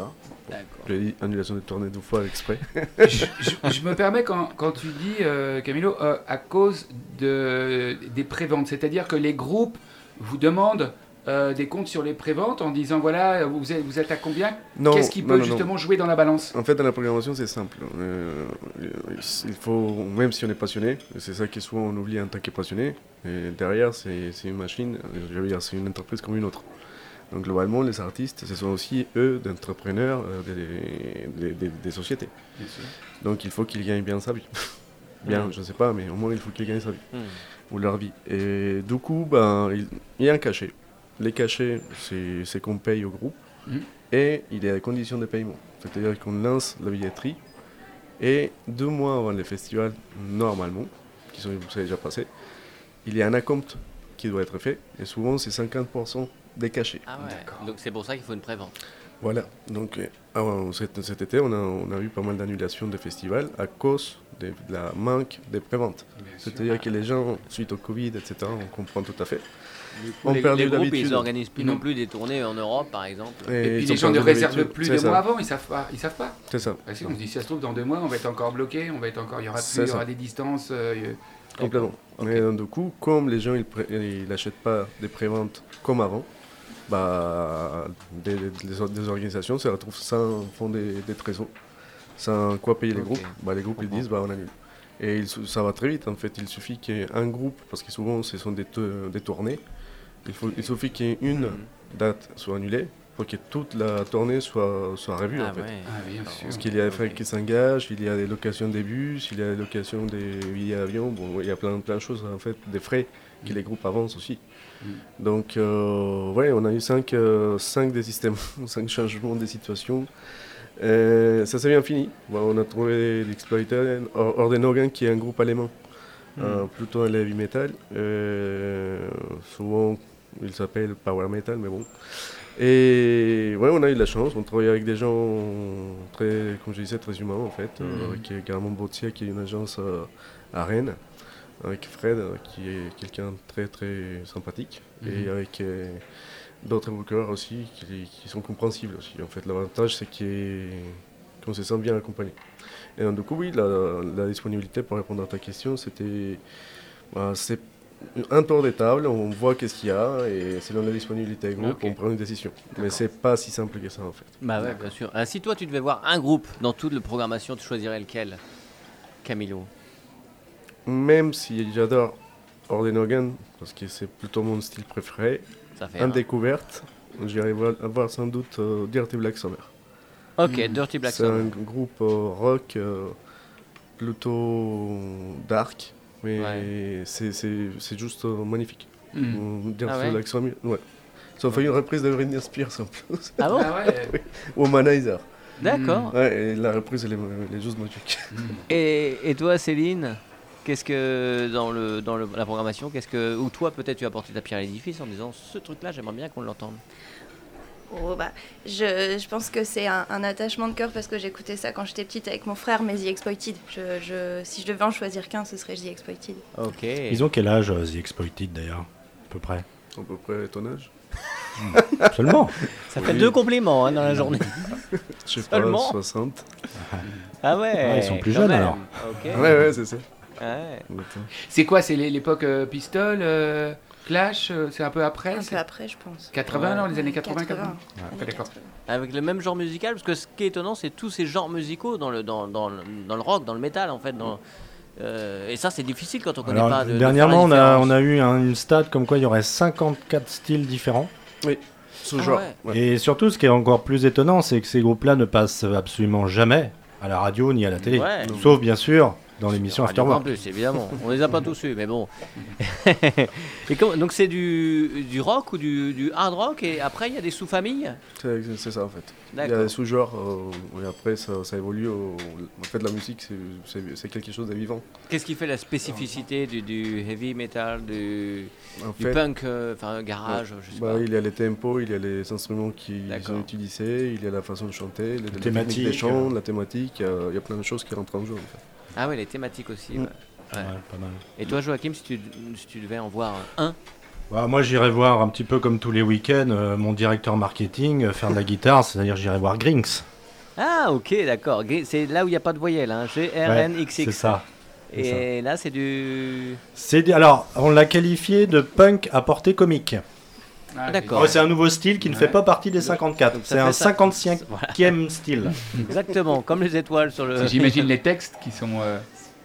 D'accord. J'ai dit annulation des tournées deux fois exprès. [LAUGHS] je, je- je me permets quand, quand tu dis, euh, Camilo, euh, à cause de, des préventes, c'est-à-dire que les groupes vous demandent euh, des comptes sur les préventes en disant voilà, vous êtes, vous êtes à combien? Qu'est-ce qui non, peut non, non. justement jouer dans la balance? En fait, dans la programmation, c'est simple. Euh, il faut, même si on est passionné, c'est ça que souvent on oublie en tant que passionné, et derrière, c'est une machine, je veux dire, c'est une entreprise comme une autre. Donc, globalement, les artistes, ce sont aussi eux d'entrepreneurs euh, des, des- sociétés. Donc, il faut qu'ils gagnent bien sa vie. [LAUGHS] bien, Mm. je ne sais pas, mais au moins, il faut qu'ils gagnent sa vie Hmm. ou leur vie. Et du coup, ben, il, il y a un cachet. Les cachets, c'est c'est qu'on paye au groupe Mhm. et il y a des conditions de paiement. C'est-à-dire qu'on lance la billetterie et deux mois avant les festivals, normalement, qui sont déjà passé, il y a un acompte qui doit être fait et souvent c'est 50% des cachets. Ah ouais. D'accord. Donc c'est pour ça qu'il faut une prévente. Voilà, donc euh, avant, cet, cet été, on a, on a eu pas mal d'annulations de festivals à cause de, de la manque des préventes. C'est-à-dire que les gens, suite au Covid, etc., on comprend tout à fait. On les, perd les groupes, ils n'organisent plus Non. non plus des tournées en Europe, par exemple. Et puis ils les gens ne réservent plus C'est de ça. mois avant, ils savent pas. Ils savent pas. C'est ça, Parce qu'on se dit, si ça se trouve, dans deux mois, on va être encore bloqué, on va être encore, il y aura plus, il y aura des distances. euh, complètement. Mais euh, du coup, comme les gens ils n'achètent pas des préventes comme avant, bah, des, des- des organisations se retrouvent sans fond des, des trésors, sans quoi payer les groupes. Bah, les groupes ils disent bah, on annule. Et il ça va très vite en fait. Il suffit qu'il y ait un groupe, parce que souvent ce sont des, des tournées, il, faut, il suffit qu'il y ait une Mhm. date soit annulée pour que toute la tournée soit, soit revue Ah en fait. ouais. Ah, bien sûr. Parce qu'il y a des frais qui s'engagent, il y a des locations des bus, il y a des locations des billets d'avion, bon, il y a plein, plein de choses en fait, des frais que les groupes avancent aussi. Mm. Donc, euh, ouais, on a eu 5 des systèmes, [LAUGHS] 5 changements des situations. Euh, ça s'est bien fini. Bon, on a trouvé l'Exploited, Or- Ordenogan qui est un groupe allemand, euh, plutôt un heavy metal. Euh, souvent, il s'appelle power metal, mais bon. Et ouais, on a eu de la chance. On travaille avec des gens très, comme je disais, très humains en fait. euh, qui est Garamond Bottia, qui est une agence euh, à Rennes, avec Fred, euh, qui est quelqu'un de très très sympathique, et Mhm. avec euh, d'autres bookers aussi qui, qui sont compréhensibles aussi. En fait, l'avantage c'est qu'on se sent bien accompagné. Et donc, du coup, oui, la, la disponibilité pour répondre à ta question, c'était. bah, c'est un tour de table, on voit qu'est-ce qu'il y a, et selon la disponibilité du groupe, Ok. on prend une décision. Mais c'est pas si simple que ça en fait. Bah ouais, bien sûr. Ah, si toi tu devais voir un groupe dans toute la programmation, tu choisirais lequel? Camilo Même si j'adore Ordenogan, parce que c'est plutôt mon style préféré, Ça fait. en un. découverte, j'irai voir, voir sans doute euh, Dirty Black Summer. Ok, Mm. Dirty Black C'est Summer. un groupe euh, rock euh, plutôt dark, mais Ouais. c'est- c'est c'est juste euh, magnifique. Mm. Euh, Dirty Ah ouais? Black Summer, ouais. Ça a fait une reprise de Britney Spears en plus. Ah bon? Ah ouais. [LAUGHS] Womanizer. D'accord. Ouais, et la reprise, elle est, elle est juste magique. Et, et toi, Céline? Qu'est-ce que dans le dans le- la programmation, qu'est-ce que ou toi peut-être tu as apporté ta pierre à l'édifice en disant ce truc-là, j'aimerais bien qu'on l'entende. Oh, bah, je, je pense que c'est un, un attachement de cœur parce que j'écoutais ça quand j'étais petite avec mon frère, mais The Exploited. Je, je- si je devais en choisir qu'un, ce serait The Exploited. Ok. Ils ont quel âge, euh, The Exploited d'ailleurs À peu près? À peu près ton âge? Seulement. [LAUGHS] Ça fait deux compliments hein, dans la journée. Je sais pas, Seulement 60. Ah ouais. Ah, ils sont plus jeunes, même. alors. Ok. Ouais, ouais, c'est ça. Ouais. C'est quoi C'est l'é- l'époque euh, Pistol, euh, Clash euh, C'est un peu après Un peu après, je pense. 80, Ouais. non, les années 80, 80. 80. Années Ouais, d'accord. 80. Avec le même genre musical, parce que ce qui est étonnant, c'est tous ces genres musicaux dans le dans, dans, le- dans le rock, dans le métal en fait. Dans, euh, et ça, c'est difficile quand on connaît Alors, pas. De, de dernièrement, on a, on a eu un- une stat comme quoi il y aurait 54 styles différents. Ce Ah genre. ouais. Et surtout, ce qui est encore plus étonnant, c'est que ces groupes-là ne passent absolument jamais à la radio ni à la télé. Ouais. Sauf bien sûr dans l'émission Afterwork. Campus, évidemment. On les a pas [LAUGHS] tous eus, mais bon. [LAUGHS] et comment- donc c'est du, du rock ou du, du hard rock et après il y a des sous-familles? C'est ça en fait. Il y a des sous-genres euh, et après ça, ça évolue. au- En fait, la musique, c'est- quelque chose de vivant. Qu'est-ce qui fait la spécificité du, du heavy metal, du, En fait, punk, euh, enfin garage, je sais bah, pas. il y a les tempos, il y a les instruments qui D'accord. sont utilisés, il y a la façon de chanter, les, les thématique, des chants, euh. la thématique. il y a- il y a plein de choses qui rentrent en jeu. En fait. Ah ouais, les thématiques aussi. Mm. ouais. Ouais. Ouais, pas mal. Et toi, Joachim, si tu, si tu devais en voir un Bah, moi, j'irai voir un petit peu comme tous les week-ends euh, mon directeur marketing euh, faire de la guitare, c'est-à-dire j'irai voir Grinks. Ah, ok, d'accord. C'est là où il n'y a pas de voyelle, hein. G-R-N-X-X. C'est ça. Et là, c'est du. C'est alors, on l'a qualifié de punk à portée comique. Ah, D'accord. Ouais, c'est un nouveau style qui ne fait pas partie des 54. Donc ça C'est un ça. 55e style. [LAUGHS] Exactement, comme les étoiles sur le. J'imagine les textes qui sont. euh,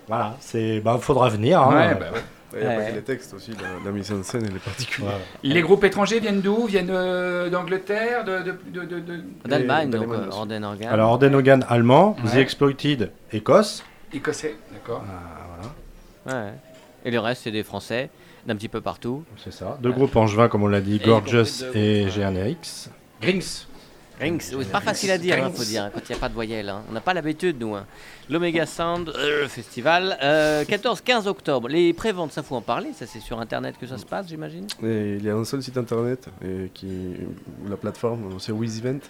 Voilà, c'est bah faudra venir. hein. Ouais, bah les textes aussi, la, la mise en scène, elle est particulière. Ouais. Les groupes étrangers viennent d'où? Viennent euh, d'Angleterre de, de, de, de- de- D'Allemagne, Et donc d'Allemagne euh. Orden Organ. Alors Ordenogan allemand, The Ouais. Exploited Écosse. Écossais, d'accord. Ah, voilà, Ouais. Et le reste, c'est des Français, d'un petit peu partout. c'est ça. Deux groupes angevins comme on l'a dit, Et Gorgeous et GNX. Grinks. Rings, oui, c'est pas facile à dire, hein, faut dire, hein, quand il n'y a pas de voyelle. hein. On n'a pas l'habitude, nous. hein. L'Omega Sound euh, Festival, euh, 14-15 octobre. Les préventes, ça faut en parler, ça c'est sur Internet que ça se passe, j'imagine? Il y a un seul site internet et qui, où la plateforme, c'est WizEvent.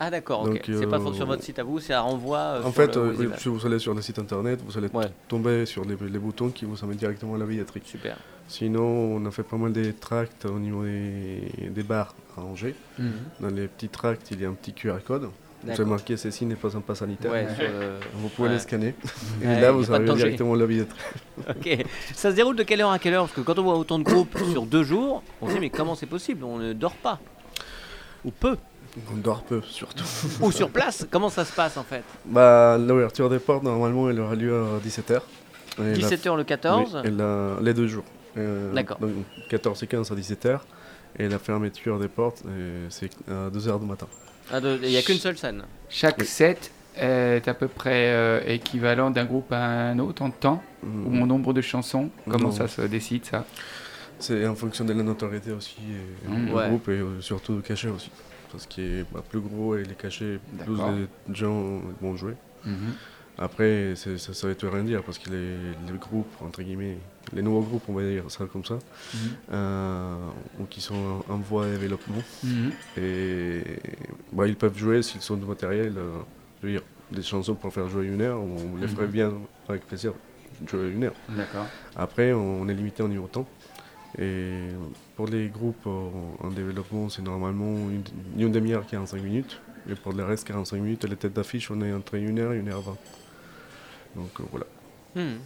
Ah d'accord, ok. C'est pas euh, sur votre site à vous, c'est un renvoi euh, En fait, le euh, si vous allez sur le site internet, vous allez Ouais. tomber sur les, les boutons qui vous amènent directement à la billetterie. Super. Sinon, on a fait pas mal des tracts au niveau des, des bars à Angers. Dans les petits tracts, il y a un petit QR code. Vous avez marqué ceci n'est pas un pas sanitaire. Ouais, le- Vous pouvez Ouais. les scanner. [LAUGHS] Et Ouais, là, vous de arrivez directement à la billetterie. [LAUGHS] Ok. Ça se déroule de quelle heure à quelle heure? Parce que quand on voit autant de groupes sur deux jours, on se dit mais comment c'est possible? On ne dort pas. Ou peu. On dort peu, surtout. [LAUGHS] Ou sur place. Comment ça se passe en fait? Bah, L'ouverture des portes, normalement, elle aura lieu à 17h. 17h le 14 et la- les deux jours. Euh, D'accord. Donc 14 et 15 à 17h. Et la fermeture des portes, c'est à 2h du matin. Ah, de- Il n'y a qu'une seule scène. Chaque Oui. set est à peu près euh, équivalent d'un groupe à un autre en temps ou en nombre de chansons? Comment Non. ça se décide ça? C'est en fonction de la notoriété aussi, et Mmh. du Ouais. groupe et euh, surtout du cachet aussi. Parce qu'il est bah, plus gros et les cachets, plus D'accord. les gens vont jouer. Après, c'est- ça, ça veut tout rien dire parce que les, les groupes, entre guillemets, les nouveaux groupes, on va dire ça comme ça, Mhm. euh, ou qui sont en, voie de développement, Mhm. et bah, ils peuvent jouer s'ils sont du matériel, euh, je veux dire, des chansons pour faire jouer une heure, on les ferait Mhm. bien avec plaisir jouer une heure. Après, on est limité au niveau temps. Et pour les groupes en développement, c'est normalement une, une demi-heure, 45 minutes. Et pour le reste, 45 minutes. Et les têtes d'affiche, on est entre 1 heure et 1 heure 20. Donc euh, voilà. Hmm.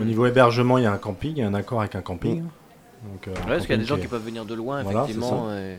Au niveau hébergement, il y a un camping, il y a un accord avec un camping. Donc, euh, un parce qu'il y a camping des gens qui peuvent venir de loin, Voilà, effectivement. et-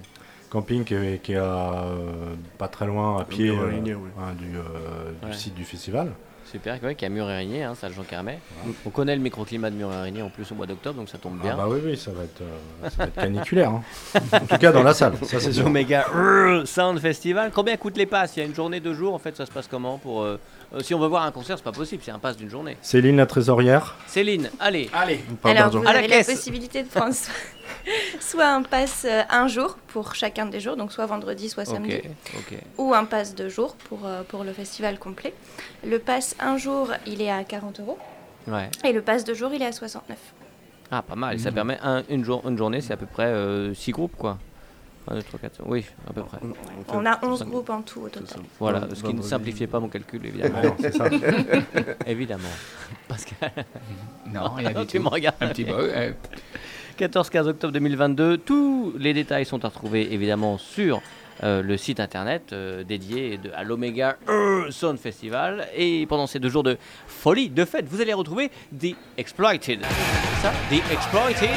Camping qui est, qui est à, euh, pas très loin à pied euh, oui. hein, du, euh, site du festival. Super, ouais, qui a Mur-Érigné, hein, ça Jean Carmet. On connaît le microclimat de Mur-Érigné en plus au mois d'octobre, donc ça tombe Ah bien. bah oui, oui, ça va être, euh, ça va être caniculaire. hein. en tout cas, dans la salle, ça [LAUGHS] c'est sûr. L'Omega Rrr Sound Festival. Combien coûtent les passes? Il y a une journée, deux jours. En fait, ça se passe comment pour euh, euh, Si on veut voir un concert, c'est pas possible. C'est un pass d'une journée. Céline, la trésorière. Céline, allez. Allez, On parle Alors, vous À la avez la, caisse. possibilité de prendre [LAUGHS] [LAUGHS] soit, un pass euh, un jour pour chacun des jours, donc soit vendredi, soit samedi, Ok, ok. ou un pass deux jours pour, euh, pour le festival complet. Le pass un jour, il est à 40 euros, Ouais. et le pass deux jours, il est à 69. Ah, pas mal. Mhm. ça permet un- une, jour, une journée, c'est à peu près 6 groupes, quoi. 1, 2, 3, 4, oui, à peu près. Fait, On a 11 cinq groupes en tout au total. Voilà, ce qui ne simplifiait pas mon calcul, évidemment. Non, c'est ça. [LAUGHS] évidemment. Que non, rien [LAUGHS] du tu tout. me regardes. Un petit peu. Euh, 14-15 octobre 2022. Tous les détails sont à retrouver évidemment sur euh, le site internet euh, dédié à l'Omega Sound Festival. Et pendant ces deux jours de folie, de fête, vous allez retrouver The Exploited. Ça The Exploited.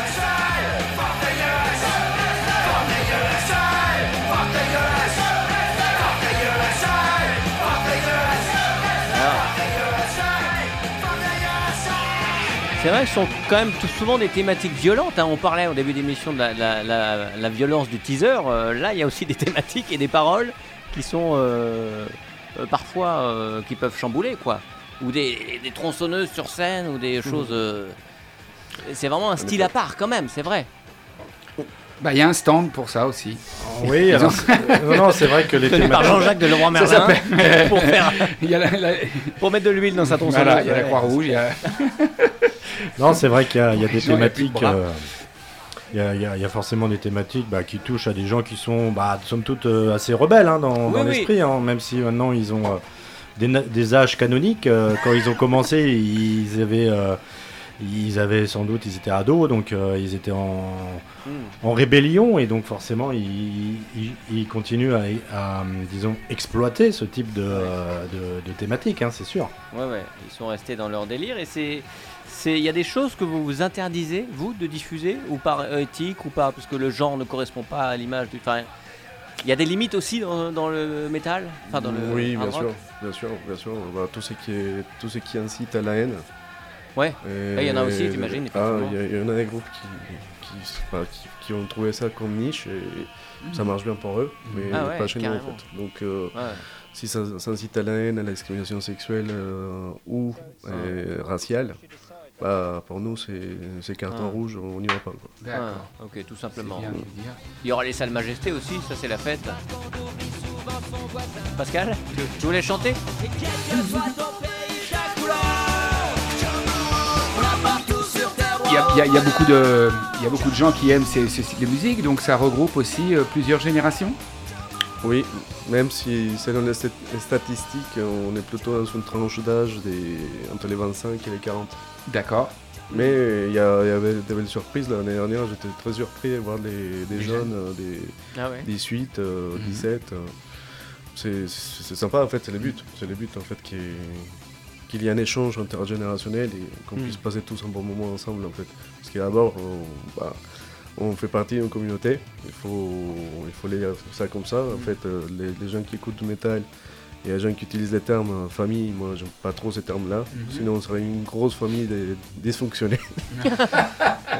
C'est vrai ce sont quand même tout souvent des thématiques violentes. hein. On parlait au début d'émission de la, la- la- la violence du teaser. Euh, là, il y a aussi des [LAUGHS] thématiques et des paroles qui sont, euh, euh, parfois euh, qui peuvent chambouler, quoi. Ou des, des tronçonneuses sur scène, ou des choses. euh, C'est vraiment un style à part, quand même, c'est vrai. Bah, il y a un stand pour ça aussi. Oui, alors, non, non, c'est vrai que [LAUGHS] les Tenu par thématiques. Jean-Jacques de Leroy [LAUGHS] Merlin pour, faire, Il y a la, la- pour mettre de l'huile dans sa tronçonneuse. voilà, il y a la. Croix-Rouge, il y a... Non, c'est vrai qu'il y, a- il y a des thématiques. euh, Il y, a, il y a- il y a forcément des thématiques bah, qui touchent à des gens qui sont, bah, somme toute, euh, assez rebelles hein, dans, Oui, dans oui. l'esprit, hein, même si maintenant ils ont euh, des, âges canoniques. euh, quand ils ont commencé, ils avaient, ils avaient sans doute, ils étaient ados, donc ils étaient en, Hmm. en rébellion et donc forcément ils, ils- ils continuent à, à, disons, exploiter ce type de, de, de thématique, hein, c'est sûr. Ouais, ouais, ils sont restés dans leur délire et c'est. Il y a des choses que vous vous interdisez, vous, de diffuser, ou par éthique, ou pas, parce que le genre ne correspond pas à l'image du. Enfin, il y a des limites aussi dans, dans le métal Enfin, dans le oui, bien rock sûr, bien sûr, bien sûr. Bah, tout ce qui est, tout ce qui incite à la haine. Ouais. Ouais, il y en a aussi, j'imagine, Ah, il y, en a des groupes qui, qui, enfin, qui- qui ont trouvé ça comme niche et ça marche bien pour eux, mais Ah ouais, pas chez nous en fait. Donc, euh, Ouais. si ça, ça incite à la haine, à la discrimination sexuelle euh, ou euh, raciale, bah, pour nous c'est c'est carton Ah. rouge, on n'y va pas. Quoi. D'accord. Ah, ok, tout simplement. Bien. Il y aura les salles Majesté aussi, ça c'est la fête. Pascal, tu, voulais chanter? Il y a, il y a- il y a beaucoup de, il y a beaucoup de gens qui aiment ces, ce style de musique, donc ça regroupe aussi euh, plusieurs générations? Oui, même si selon les, stat- les statistiques, on est plutôt dans une tranche d'âge des, entre les 25 et les 40. D'accord. Mais il y, avait des belles surprises l'année dernière, j'étais très surpris de voir des, des Des jeunes, des, Ah ouais 18, euh, Mhm. 17. euh. C'est- sympa en fait, c'est le but. C'est le but en fait qu'il y ait- qu'il y ait un échange intergénérationnel et qu'on Mhm. puisse passer tous un bon moment ensemble en fait. Parce qu'à bord, on, bah, on fait partie d'une communauté, il faut, il faut lire ça comme ça. En fait, euh, les, les gens qui écoutent du métal et les gens qui utilisent les termes euh, famille, moi j'aime pas trop ces termes-là. Mhm. Sinon on serait une grosse famille dysfonctionnelle. [LAUGHS]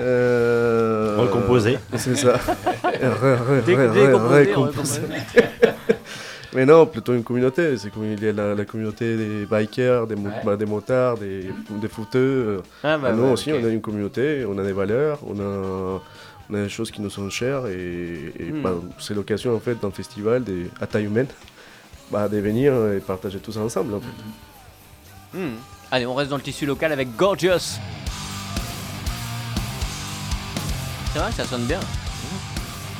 Euh, Recomposée. C'est ça. [LAUGHS] [LAUGHS] Mais non, plutôt une communauté. C'est comme il y a la, la communauté des bikers, des, mo- Ouais. bah, des motards, des, des footeux. Ah bah Ah, nous ouais, aussi, on a une communauté, on a des valeurs, on a, on a des choses qui nous sont chères et, et, Hmm. bah, c'est l'occasion en fait d'un festival des, à taille humaine bah, de venir et partager tout ça ensemble. En fait. Hmm. Allez, on reste dans le tissu local avec Gorgeous. C'est vrai que ça sonne bien.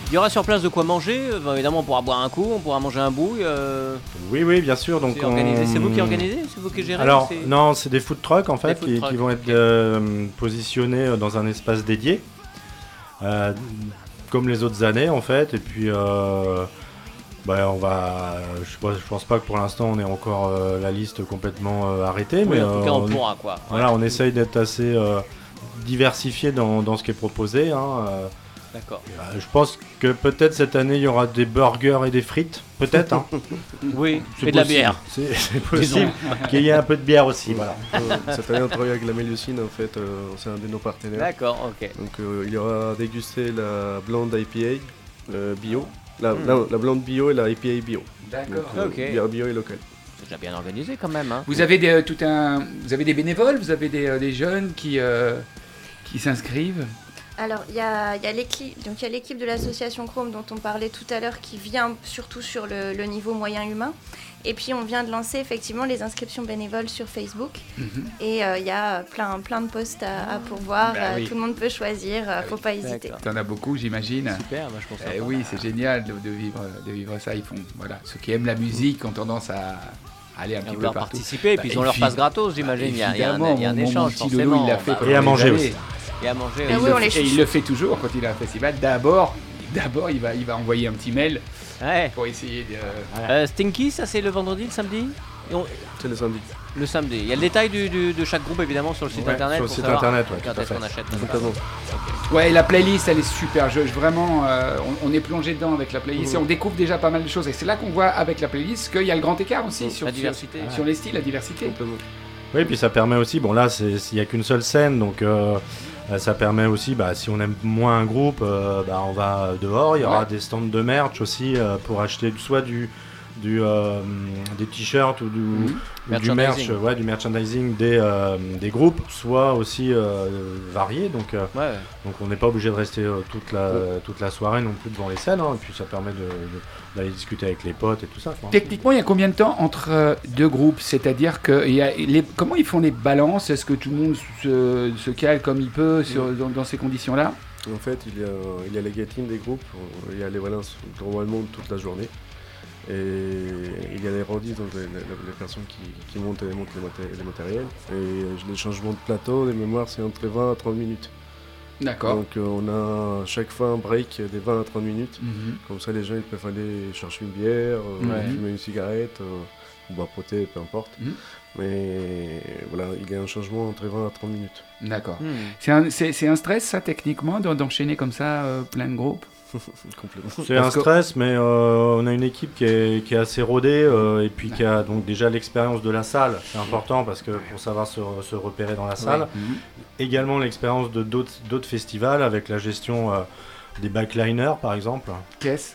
Il y aura sur place de quoi manger. euh, bah, évidemment, on pourra boire un coup, on pourra manger un bout. euh, Oui, oui, bien sûr. Donc c'est organisé. C'est vous qui organisez C'est vous qui gérez Alors, c'est- non, c'est des food trucks en fait qui, trucks, qui vont être euh, positionnés euh, dans un espace dédié, euh, comme les autres années en fait. Et puis, euh, bah, on va. Je, sais pas- je pense pas que pour l'instant on ait encore euh, la liste complètement arrêtée, Oui, mais en tout cas, on pourra quoi. Ouais, voilà, on essaye d'être assez diversifié dans, dans ce qui est proposé. hein. D'accord. Euh, je pense que peut-être cette année il y aura des burgers et des frites, peut-être. hein. [LAUGHS] Oui, et de la possible. bière. C'est possible [LAUGHS] qu'il y ait un peu de bière aussi. Voilà. Euh, Cette année, on travaille avec la Mélucine, en fait, euh, c'est un de nos partenaires. D'accord, ok. Donc euh, il y aura dégusté la blonde IPA euh, bio, la, Hmm. non, la blonde bio et la IPA bio. D'accord. Euh, Ok. Bière bio et locale. C'est déjà bien organisé quand même. Hein. Vous avez des, euh, tout un, vous avez des bénévoles, vous avez des, euh, des jeunes qui, euh, qui s'inscrivent? Alors, il y a, il y a l'équipe donc il y a l'équipe de l'association Chrome dont on parlait tout à l'heure qui vient surtout sur le, le niveau moyen humain. Et puis, on vient de lancer effectivement les inscriptions bénévoles sur Facebook. Mhm. Et euh, il y a plein, plein de postes à, à pourvoir. Bah Euh, oui. Tout le monde peut choisir, euh, faut pas hésiter. T'en as beaucoup, j'imagine. Super, bah, je pense Eh oui, c'est génial de, de vivre, de vivre ça. Ils font, voilà, ceux qui aiment la musique ont tendance à aller un petit peu partout. participer, et puis Bah, ils ont leur passe gratos, j'imagine. Il y a, il y a un, il y a un mon- mon échange, petit Loulou, forcément. il l'a fait Bah, pendant Et à manger aussi. Et à manger. Et, Ah oui, le et il le fait toujours quand il a un festival. D'abord, d'abord, il va, il va envoyer un petit mail Ouais. pour essayer de. Euh, Stinky, ça c'est le vendredi, le samedi? On- C'est le samedi. Le samedi. Il y a le détail du- du- de chaque groupe évidemment sur le site Ouais, internet. sur le pour site internet, ouais, Quand tout à est-ce fait. qu'on achète Totalement. Ouais, la playlist, elle est super. Je, je- vraiment, euh, on, on est plongé dedans avec la playlist et on découvre déjà pas mal de choses. Et c'est là qu'on voit avec la playlist qu'il y a le grand écart aussi sur, La sur- diversité. sur les styles, la diversité. Oui, puis ça permet aussi, bon là, il n'y a qu'une seule scène, donc euh, ça permet aussi, bah, si on aime moins un groupe, euh, bah, on va dehors, il y aura Ouais. des stands de merch aussi euh, pour acheter soit du, du, euh, des t-shirts ou du, ou du merch, Merchandising. ouais, du merchandising des, euh, des groupes soit aussi euh, varié. Donc, euh, Ouais. donc on n'est pas obligé de rester euh, toute, la, toute la soirée non plus devant les scènes. hein, et puis ça permet de- de- d'aller discuter avec les potes et tout ça. quoi. Techniquement, il y a combien de temps entre euh, deux groupes? C'est-à-dire que il y a les, comment ils font les balances? Est-ce que tout le monde se, se cale comme il peut sur, dans, dans ces conditions-là? En fait, il y a, il y a les gating des groupes, il y a les balances normalement toute la journée. Et il y a les rodis, donc les, les- les personnes qui, qui montent et démontent les, maté- les matériels. Et euh, les changements de plateau, les mémoires, c'est entre 20 à 30 minutes. D'accord. Donc euh, on a chaque fois un break des 20 à 30 minutes. Mhm. Comme ça, les gens ils peuvent aller chercher une bière, euh, fumer une cigarette, euh, ou vapoter, peu importe. Mhm. Mais voilà, il y a un changement entre 20 à 30 minutes. D'accord. Hmm. C'est un, stress, ça, techniquement, d'en- d'enchaîner comme ça euh, plein de groupes? [LAUGHS] C'est un stress, mais euh, on a une équipe qui est, qui est assez rodée euh, et puis qui a donc déjà l'expérience de la salle. C'est important parce que pour savoir se, se repérer dans la salle. Mhm. Également l'expérience de d'autres d'autres festivals avec la gestion euh, des backliners par exemple. Qu'est-ce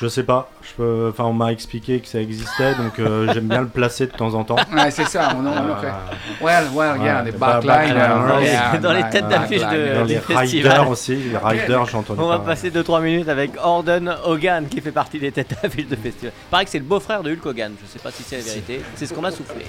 Je sais pas. Je peux- Enfin, on m'a expliqué que ça existait, donc euh, [LAUGHS] j'aime bien le placer de temps en temps. Ouais, c'est ça, on en le fait. Well, well, yeah, Ouais, les bah, backliners. les- yeah, dans les back- têtes d'affiche de- les riders aussi, les riders, j'ai entendu On va passer 2-3 minutes avec Orden Hogan qui fait partie des têtes d'affiche de festival. Pareil que c'est le beau-frère de Hulk Hogan. Je sais pas si c'est la vérité. C'est ce qu'on m'a soufflé.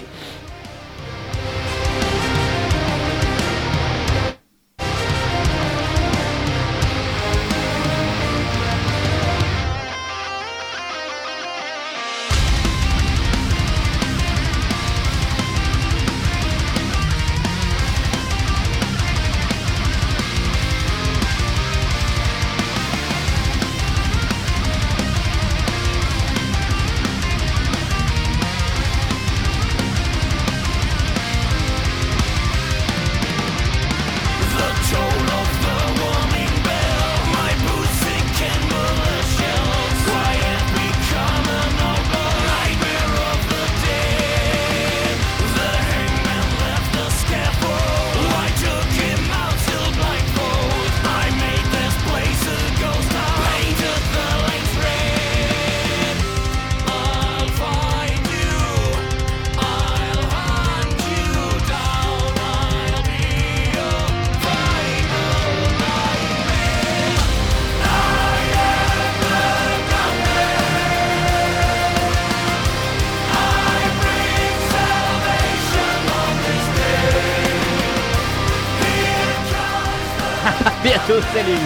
Céline.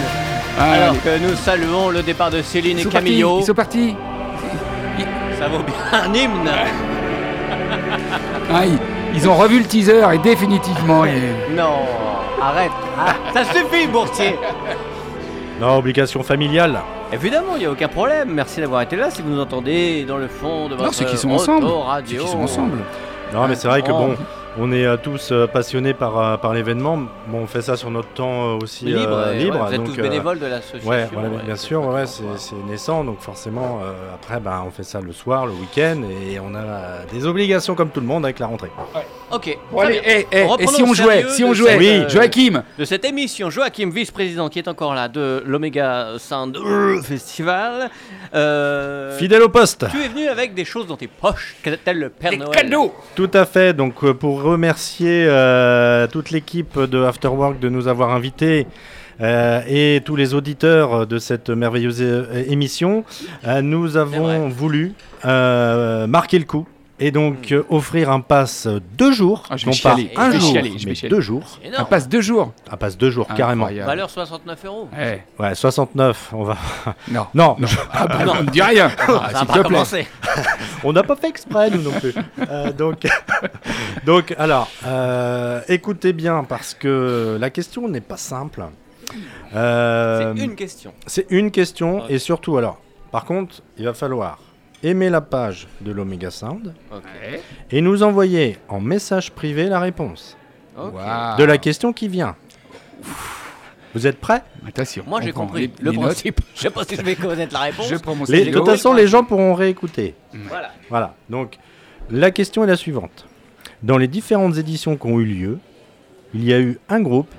Ah, Alors allez. que nous saluons le départ de Céline Ils et Camillo. Ils sont partis. Ça vaut bien un hymne. Ah, ils, ils ont revu le teaser et définitivement. il- Non, arrête. Ah, ça suffit, Boursier. Non, obligation familiale. Évidemment, il n'y a aucun problème. Merci d'avoir été là. Si vous nous entendez dans le fond de votre Non, ceux qui sont ensemble. radio. Ceux qui sont ensemble. Non, mais c'est vrai que Oh. bon, on est euh, tous euh, passionnés par, euh, par l'événement. Bon, on fait ça sur notre temps aussi Libre, euh, et, libre. ouais, vous êtes donc, tous euh, bénévoles de l'association. Ouais, voilà, ouais. bien sûr, ouais, c'est c'est naissant, donc forcément, euh, après, ben, on fait ça le soir, le week-end, et on a des obligations comme tout le monde avec la rentrée. Ok. Bon, allez, bien. eh, eh, et si on jouait Si on jouait cette, Oui, euh, Joachim de cette émission. Joachim, vice-président, qui est encore là, de l'Omega Sound Festival. Euh, Fidèle au poste Tu es venu avec des choses dans tes poches, tel le Père Des Noël. cadeaux Tout à fait, donc pour remercier euh, toute l'équipe de Afterwork de nous avoir invités. euh, et tous les auditeurs de cette merveilleuse émission, euh, nous avons voulu marquer le coup et donc euh, offrir un pass deux jours, Ah, je vais non pas chialer, un je vais jour, chialer, je vais mais chialer. deux jours, Un énorme. passe deux jours un pass deux jours carrément. Incroyable. Valeur 69 euros. Eh, Ouais, 69, on va. Non. [LAUGHS] Non, [LAUGHS] Ah, bah, on ne dit rien Ah, Ça va S'il pas te plaît. commencer. [LAUGHS] on n'a pas fait exprès nous non plus. Euh, donc, donc, alors, euh, écoutez bien parce que la question n'est pas simple. Euh, C'est une question. C'est une question et surtout alors. Par contre, il va falloir aimer la page de l'Omega Sound et nous envoyer en message privé la réponse de la question qui vient. Vous êtes prêts? Attention. Moi j'ai compris les- le les principe. Je sais pas si je vais connaître la réponse. Je prends mon Les- De toute façon, les gens pourront réécouter. Voilà. Voilà. Donc, la question est la suivante. Dans les différentes éditions qui ont eu lieu, il y a eu un groupe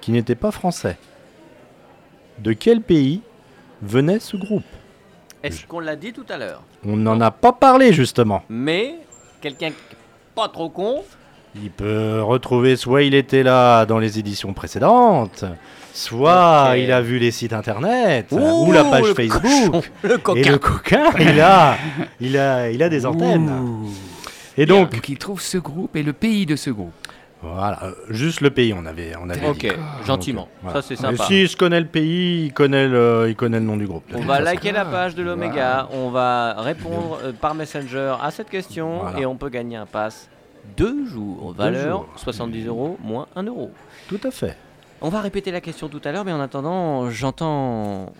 qui n'était pas français. De quel pays venait ce groupe? Est-ce qu'on l'a dit tout à l'heure On n'en a pas parlé justement. Mais quelqu'un pas trop con, Il peut retrouver soit il était là dans les éditions précédentes, soit il a vu les sites internet Ouh, ou la page le Facebook. cochon, le Et coquin. le coquin, il a, il a, il a des antennes. Et donc, Donc il trouve ce groupe et le pays de ce groupe. Voilà, euh, juste le pays, on avait, on avait dit. Ok, gentiment. Voilà. Ça, c'est Mais sympa. si je connais le pays, il connaît le, il connaît le nom du groupe. On va liker la page de l'Oméga, on va répondre euh, par Messenger à cette question Voilà. et on peut gagner un pass deux jours, valeur jours. 70 euros moins 1 euro. Tout à fait. On va répéter la question tout à l'heure, mais en attendant, j'entends.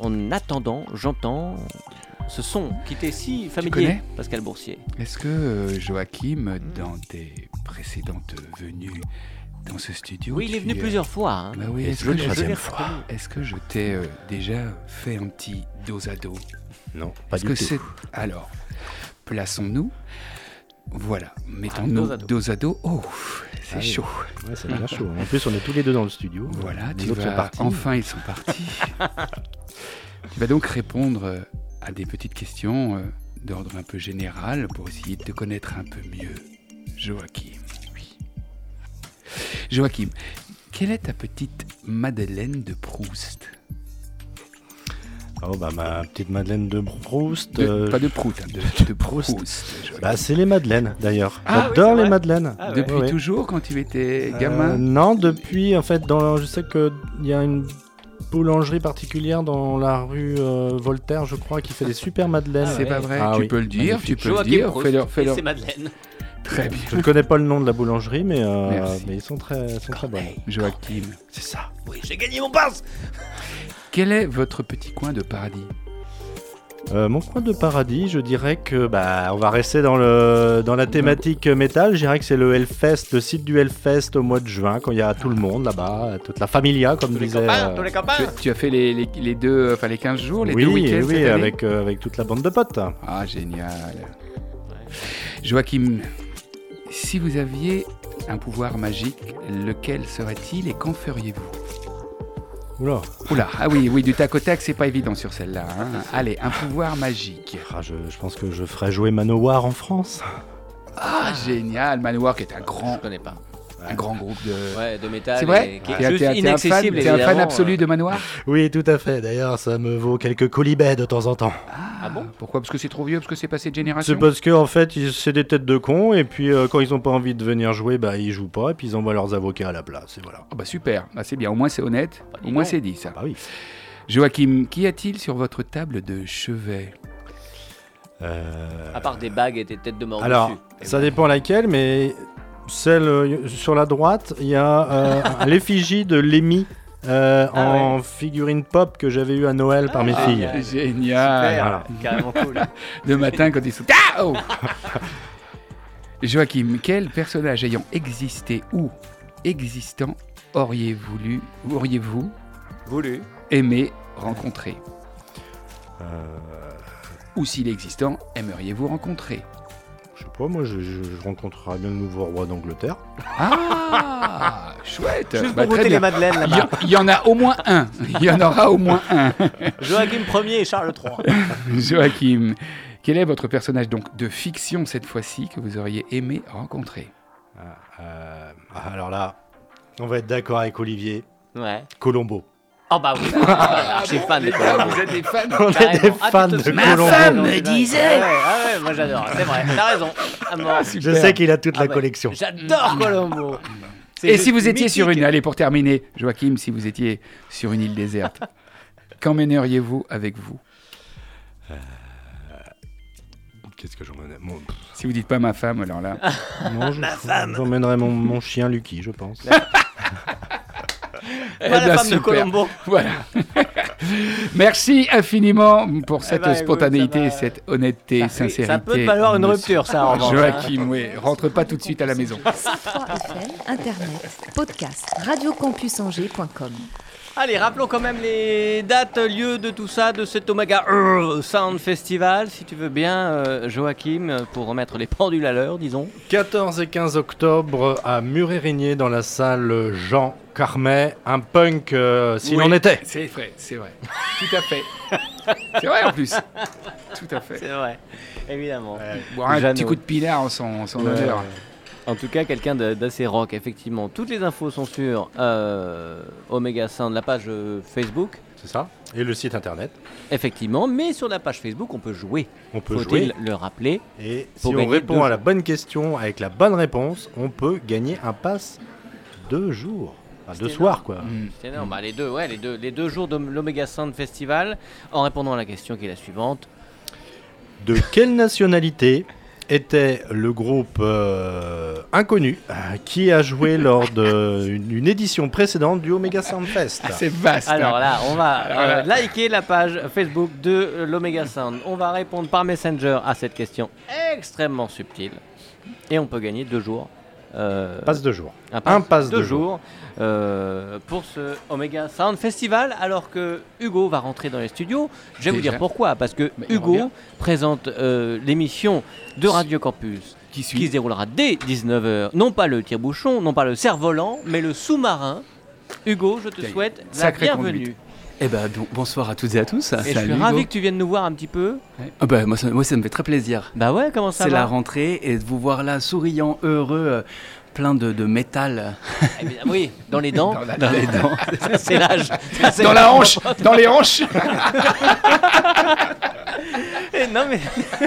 En attendant, j'entends ce son qui était si familier, Pascal Boursier. Est-ce que euh, Joachim, dans tes précédentes venues dans ce studio, Oui, il est venu euh, plusieurs fois. hein. Bah oui, est-ce que, je- je fois. est-ce que je t'ai euh, déjà fait un petit dos à dos Non, pas Est-ce du que tout. c'est alors plaçons-nous. Voilà, mettons-nous à dos. dos à dos. Oh, c'est Ah oui. chaud. Ouais, c'est bien chaud. En plus, on est tous les deux dans le studio. Voilà, Les tu vas enfin ils sont partis. [LAUGHS] tu vas donc répondre euh, à des petites questions euh, d'ordre un peu général pour essayer de te connaître un peu mieux. Joachim, oui. Joachim, quelle est ta petite Madeleine de Proust? Oh bah ma petite Madeleine de Proust. De- euh, Pas de Proust, hein, de, de Proust. Bah c'est les Madeleines d'ailleurs. Ah J'adore les. Madeleines. Ah ouais. Depuis ouais. toujours, quand tu étais Euh, gamin Non, depuis en fait dans je sais que il y a une boulangerie particulière dans la rue euh, Voltaire, je crois, qui fait des super madeleines. Ah C'est ouais. pas vrai, Ah tu oui. peux le dire, tu peux le Joachim dire. Proust Fais-leur, et fais-leur. c'est Madeleine. Très bien. Je ne connais pas le nom de la boulangerie, mais, euh, Merci. mais ils sont très, sont très bons. Joachim, C'est ça. Oui, j'ai gagné mon pass quel est votre petit coin de paradis? Euh, mon coin de paradis, je dirais que bah on va rester dans le dans la thématique métal. Je dirais que c'est le Hellfest, le site du Hellfest au mois de juin, quand il y a tout le monde là-bas, toute la familia, comme Tous les disait. copains, euh, tous les copains tu, tu as fait les, les- les deux, enfin les 15 jours, les oui, deux week-ends oui, cette année avec euh, avec toute la bande de potes. Ah, génial. Joachim, si vous aviez un pouvoir magique, lequel serait-il et qu'en feriez-vous? Oula. Oula, ah oui, oui, du tac au tac, c'est pas évident sur celle-là. hein. Allez, un pouvoir magique. Ah, je, je pense que je ferais jouer Manowar en France. Ah, génial, Manowar qui est un grand, Je connais pas. Un grand groupe de... Ouais, de métal. C'est vrai et qui est T'es- juste t'es- t'es un fan, absolu euh. de Manoir Oui, tout à fait. D'ailleurs, ça me vaut quelques colibets de temps en temps. Ah bon Pourquoi? Parce que c'est trop vieux, parce que c'est passé de C'est génération parce que en fait, c'est des têtes de cons et puis euh, quand ils ont pas envie de venir jouer, bah ils jouent pas et puis ils envoient leurs avocats à la place et voilà. Ah bah super, Ah, c'est bien, au moins c'est honnête, Bah, au moins c'est dit ça. Bah oui. Joachim, qu'y a-t-il sur votre table de chevet? Euh, À part des bagues et des têtes de mort Alors, dessus. Ça dépend laquelle, mais celle euh, sur la droite, il y a euh, [LAUGHS] l'effigie de Lémi euh, Ah en figurine pop que j'avais eu à Noël par mes Ah, filles. génial. Génial Super, voilà. Carrément cool. [LAUGHS] Le matin quand ils sont... Ah oh [LAUGHS] Joachim, quel personnage ayant existé ou existant auriez voulu, auriez-vous Voulu. aimé rencontrer Euh, Ou s'il est existant, aimeriez-vous rencontrer pas, moi je, je- je rencontrerai bien le nouveau roi d'Angleterre. Ah [LAUGHS] Chouette Juste Bah, pour très goûter les madeleines Il y, là-bas. en- il y en a au moins un. Il y en aura au moins un. [LAUGHS] Joachim Ier et Charles III. [LAUGHS] Joachim, quel est votre personnage donc de fiction cette fois-ci que vous auriez aimé rencontrer? Ah, euh, ah, alors là, on va être d'accord avec Olivier. Ouais. Colombo. Oh bah oui. [LAUGHS] Je suis fan de Colombo. Vous êtes des fans On est des Ah, fans de Colombo. Ma femme me disait. Ah ouais, ah ouais, moi j'adore, c'est vrai, t'as raison. Mort. Je sais qu'il a toute Ah la ouais. collection. J'adore Colombo. C'est Et si vous étiez sur une, allez pour terminer, Joachim, si vous étiez sur une île déserte, [LAUGHS] qu'emmèneriez-vous avec vous? Qu'est-ce que j'emmènerais Si vous dites pas ma femme, alors là. [LAUGHS] Non, je- J'emmènerais mon, mon chien Lucky, je pense. Eh bien, la femme de super. Colombo. Voilà. [LAUGHS] Merci infiniment pour cette ben, écoute, spontanéité, va. cette honnêteté, Ça- sincérité. Ça peut valoir une rupture, ça, en hein. Joachim, oui, rentre pas tout de suite à la maison. 103 FM, Internet, podcast, radiocampusangers.com. Allez, rappelons quand même les dates, lieux de tout ça, de cet Omega Sound Festival, si tu veux bien, euh, Joachim, pour remettre les pendules à l'heure, disons. 14 et 15 octobre à Muret-Régnier dans la salle Jean Carmet. Un punk, euh, s'il Oui, en était. C'est vrai, c'est vrai. Tout à fait. C'est vrai en plus. Tout à fait. C'est vrai, évidemment. Boire un Jeannot. petit coup de pinard en son, en son Ouais. En tout cas, quelqu'un d'assez rock, effectivement. Toutes les infos sont sur euh, Omega Sound, la page euh, Facebook, C'est ça Et le site internet. effectivement. Mais sur la page Facebook, on peut jouer. On peut jouer. le rappeler Et si on répond à la bonne question avec la bonne réponse, on peut gagner un pass deux jours. Enfin, deux soirs, quoi. Mm. C'est énorme. Bah, les, deux, ouais, les, deux, les deux jours de l'Omega Sound Festival, en répondant à la question qui est la suivante. De quelle nationalité était le groupe euh, inconnu euh, qui a joué [LAUGHS] lors d'une une édition précédente du Omega Sound Fest Ah, c'est vaste. Alors hein. là, on va Alors euh, liker la page Facebook de l'Omega Sound. On va répondre par Messenger à cette question extrêmement subtile. Et on peut gagner deux jours. Euh, Passe deux jours. un un pass de de jours euh, pour ce Omega Sound Festival alors que Hugo va rentrer dans les studios. Je vais vous dire pourquoi. Parce que Mais Hugo présente euh, l'émission de Radio Campus Qui se déroulera dès 19h. Non pas le tire-bouchon, non pas le cerf-volant, mais le sous-marin. Hugo, je te souhaite la bienvenue. conduite. Eh ben, bon- bonsoir à toutes et à tous. Et je suis ravi que tu viennes nous voir un petit peu. Ah bah, moi, ça, moi, ça me fait très plaisir. Bah ouais, comment ça C'est la rentrée et de vous voir là, souriant, heureux, euh, plein de, de métal Eh bien, Oui, dans les dents. Dans [LAUGHS] la- dans les dents. C'est l'âge. Dans la hanche Dans les hanches Eh, Non mais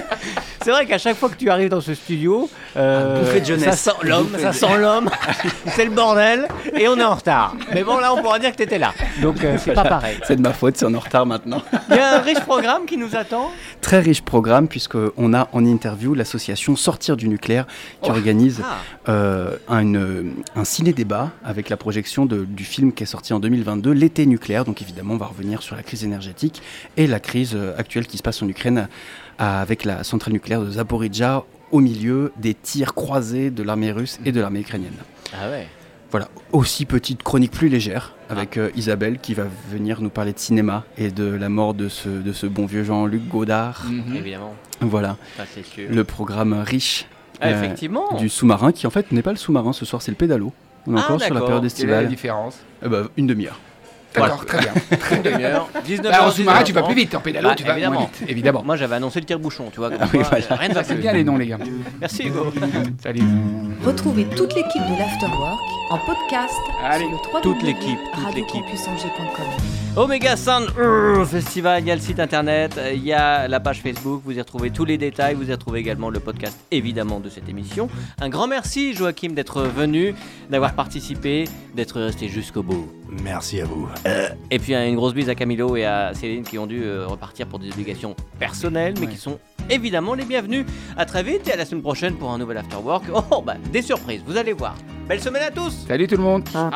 [LAUGHS] c'est vrai qu'à chaque fois que tu arrives dans ce studio, euh, bouffée de jeunesse. ça sent l'homme, ça sent l'homme, c'est le bordel et on est en retard. Mais bon là on pourra dire que tu étais là, donc euh, c'est pas pareil. C'est de ma faute si on est en retard maintenant. Il y a un riche programme qui nous attend. Très riche programme puisqu'on a en interview l'association Sortir du nucléaire qui organise Ah, euh, un, euh, un ciné-débat avec la projection de- du film qui est sorti en 2022, L'été nucléaire. Donc évidemment, on va revenir sur la crise énergétique et la crise euh, actuelle qui se passe en Ukraine avec la centrale nucléaire de Zaporizhzhia au milieu des tirs croisés de l'armée russe et de l'armée ukrainienne. ah ouais. Voilà, aussi petite chronique plus légère avec euh, Isabelle qui va venir nous parler de cinéma et de la mort de ce, de ce bon vieux Jean-Luc Godard. Mhm. Évidemment, Voilà, ça c'est sûr. le programme riche Ah, euh, effectivement. du sous-marin qui en fait n'est pas le sous-marin ce soir, c'est le pédalo. On est Ah, encore sur la période Quelle est la estivale. différence Eh ben, une demi-heure. D'accord, très bien. [LAUGHS] Une demi-heure, 19 Bah, en sous-marin, tu vas 19 plus vite. En pédalo, Bah, tu vas évidemment. moins vite. Évidemment. Moi j'avais annoncé le tire-bouchon, tu vois. Ah oui, quoi, voilà. Rien ne va Ça, c'est plus. bien les noms, les gars. Merci Hugo. [LAUGHS] Salut. Retrouvez toute l'équipe de l'Afterwork en podcast Allez, sur le toute l'équipe, toute l'équipe. Omega Sound euh, Festival, il y a le site internet, euh, il y a la page Facebook, vous y retrouvez tous les détails, vous y retrouvez également le podcast évidemment de cette émission. Un grand merci Joachim d'être venu, d'avoir participé, d'être resté jusqu'au bout. Merci à vous. Et puis une grosse bise à Camilo et à Céline qui ont dû euh, repartir pour des obligations personnelles, mais Ouais. qui sont évidemment les bienvenus. À très vite et à la semaine prochaine pour un nouvel After Work. Oh bah des surprises, vous allez voir. Belle semaine à tous. Salut tout le monde. Ciao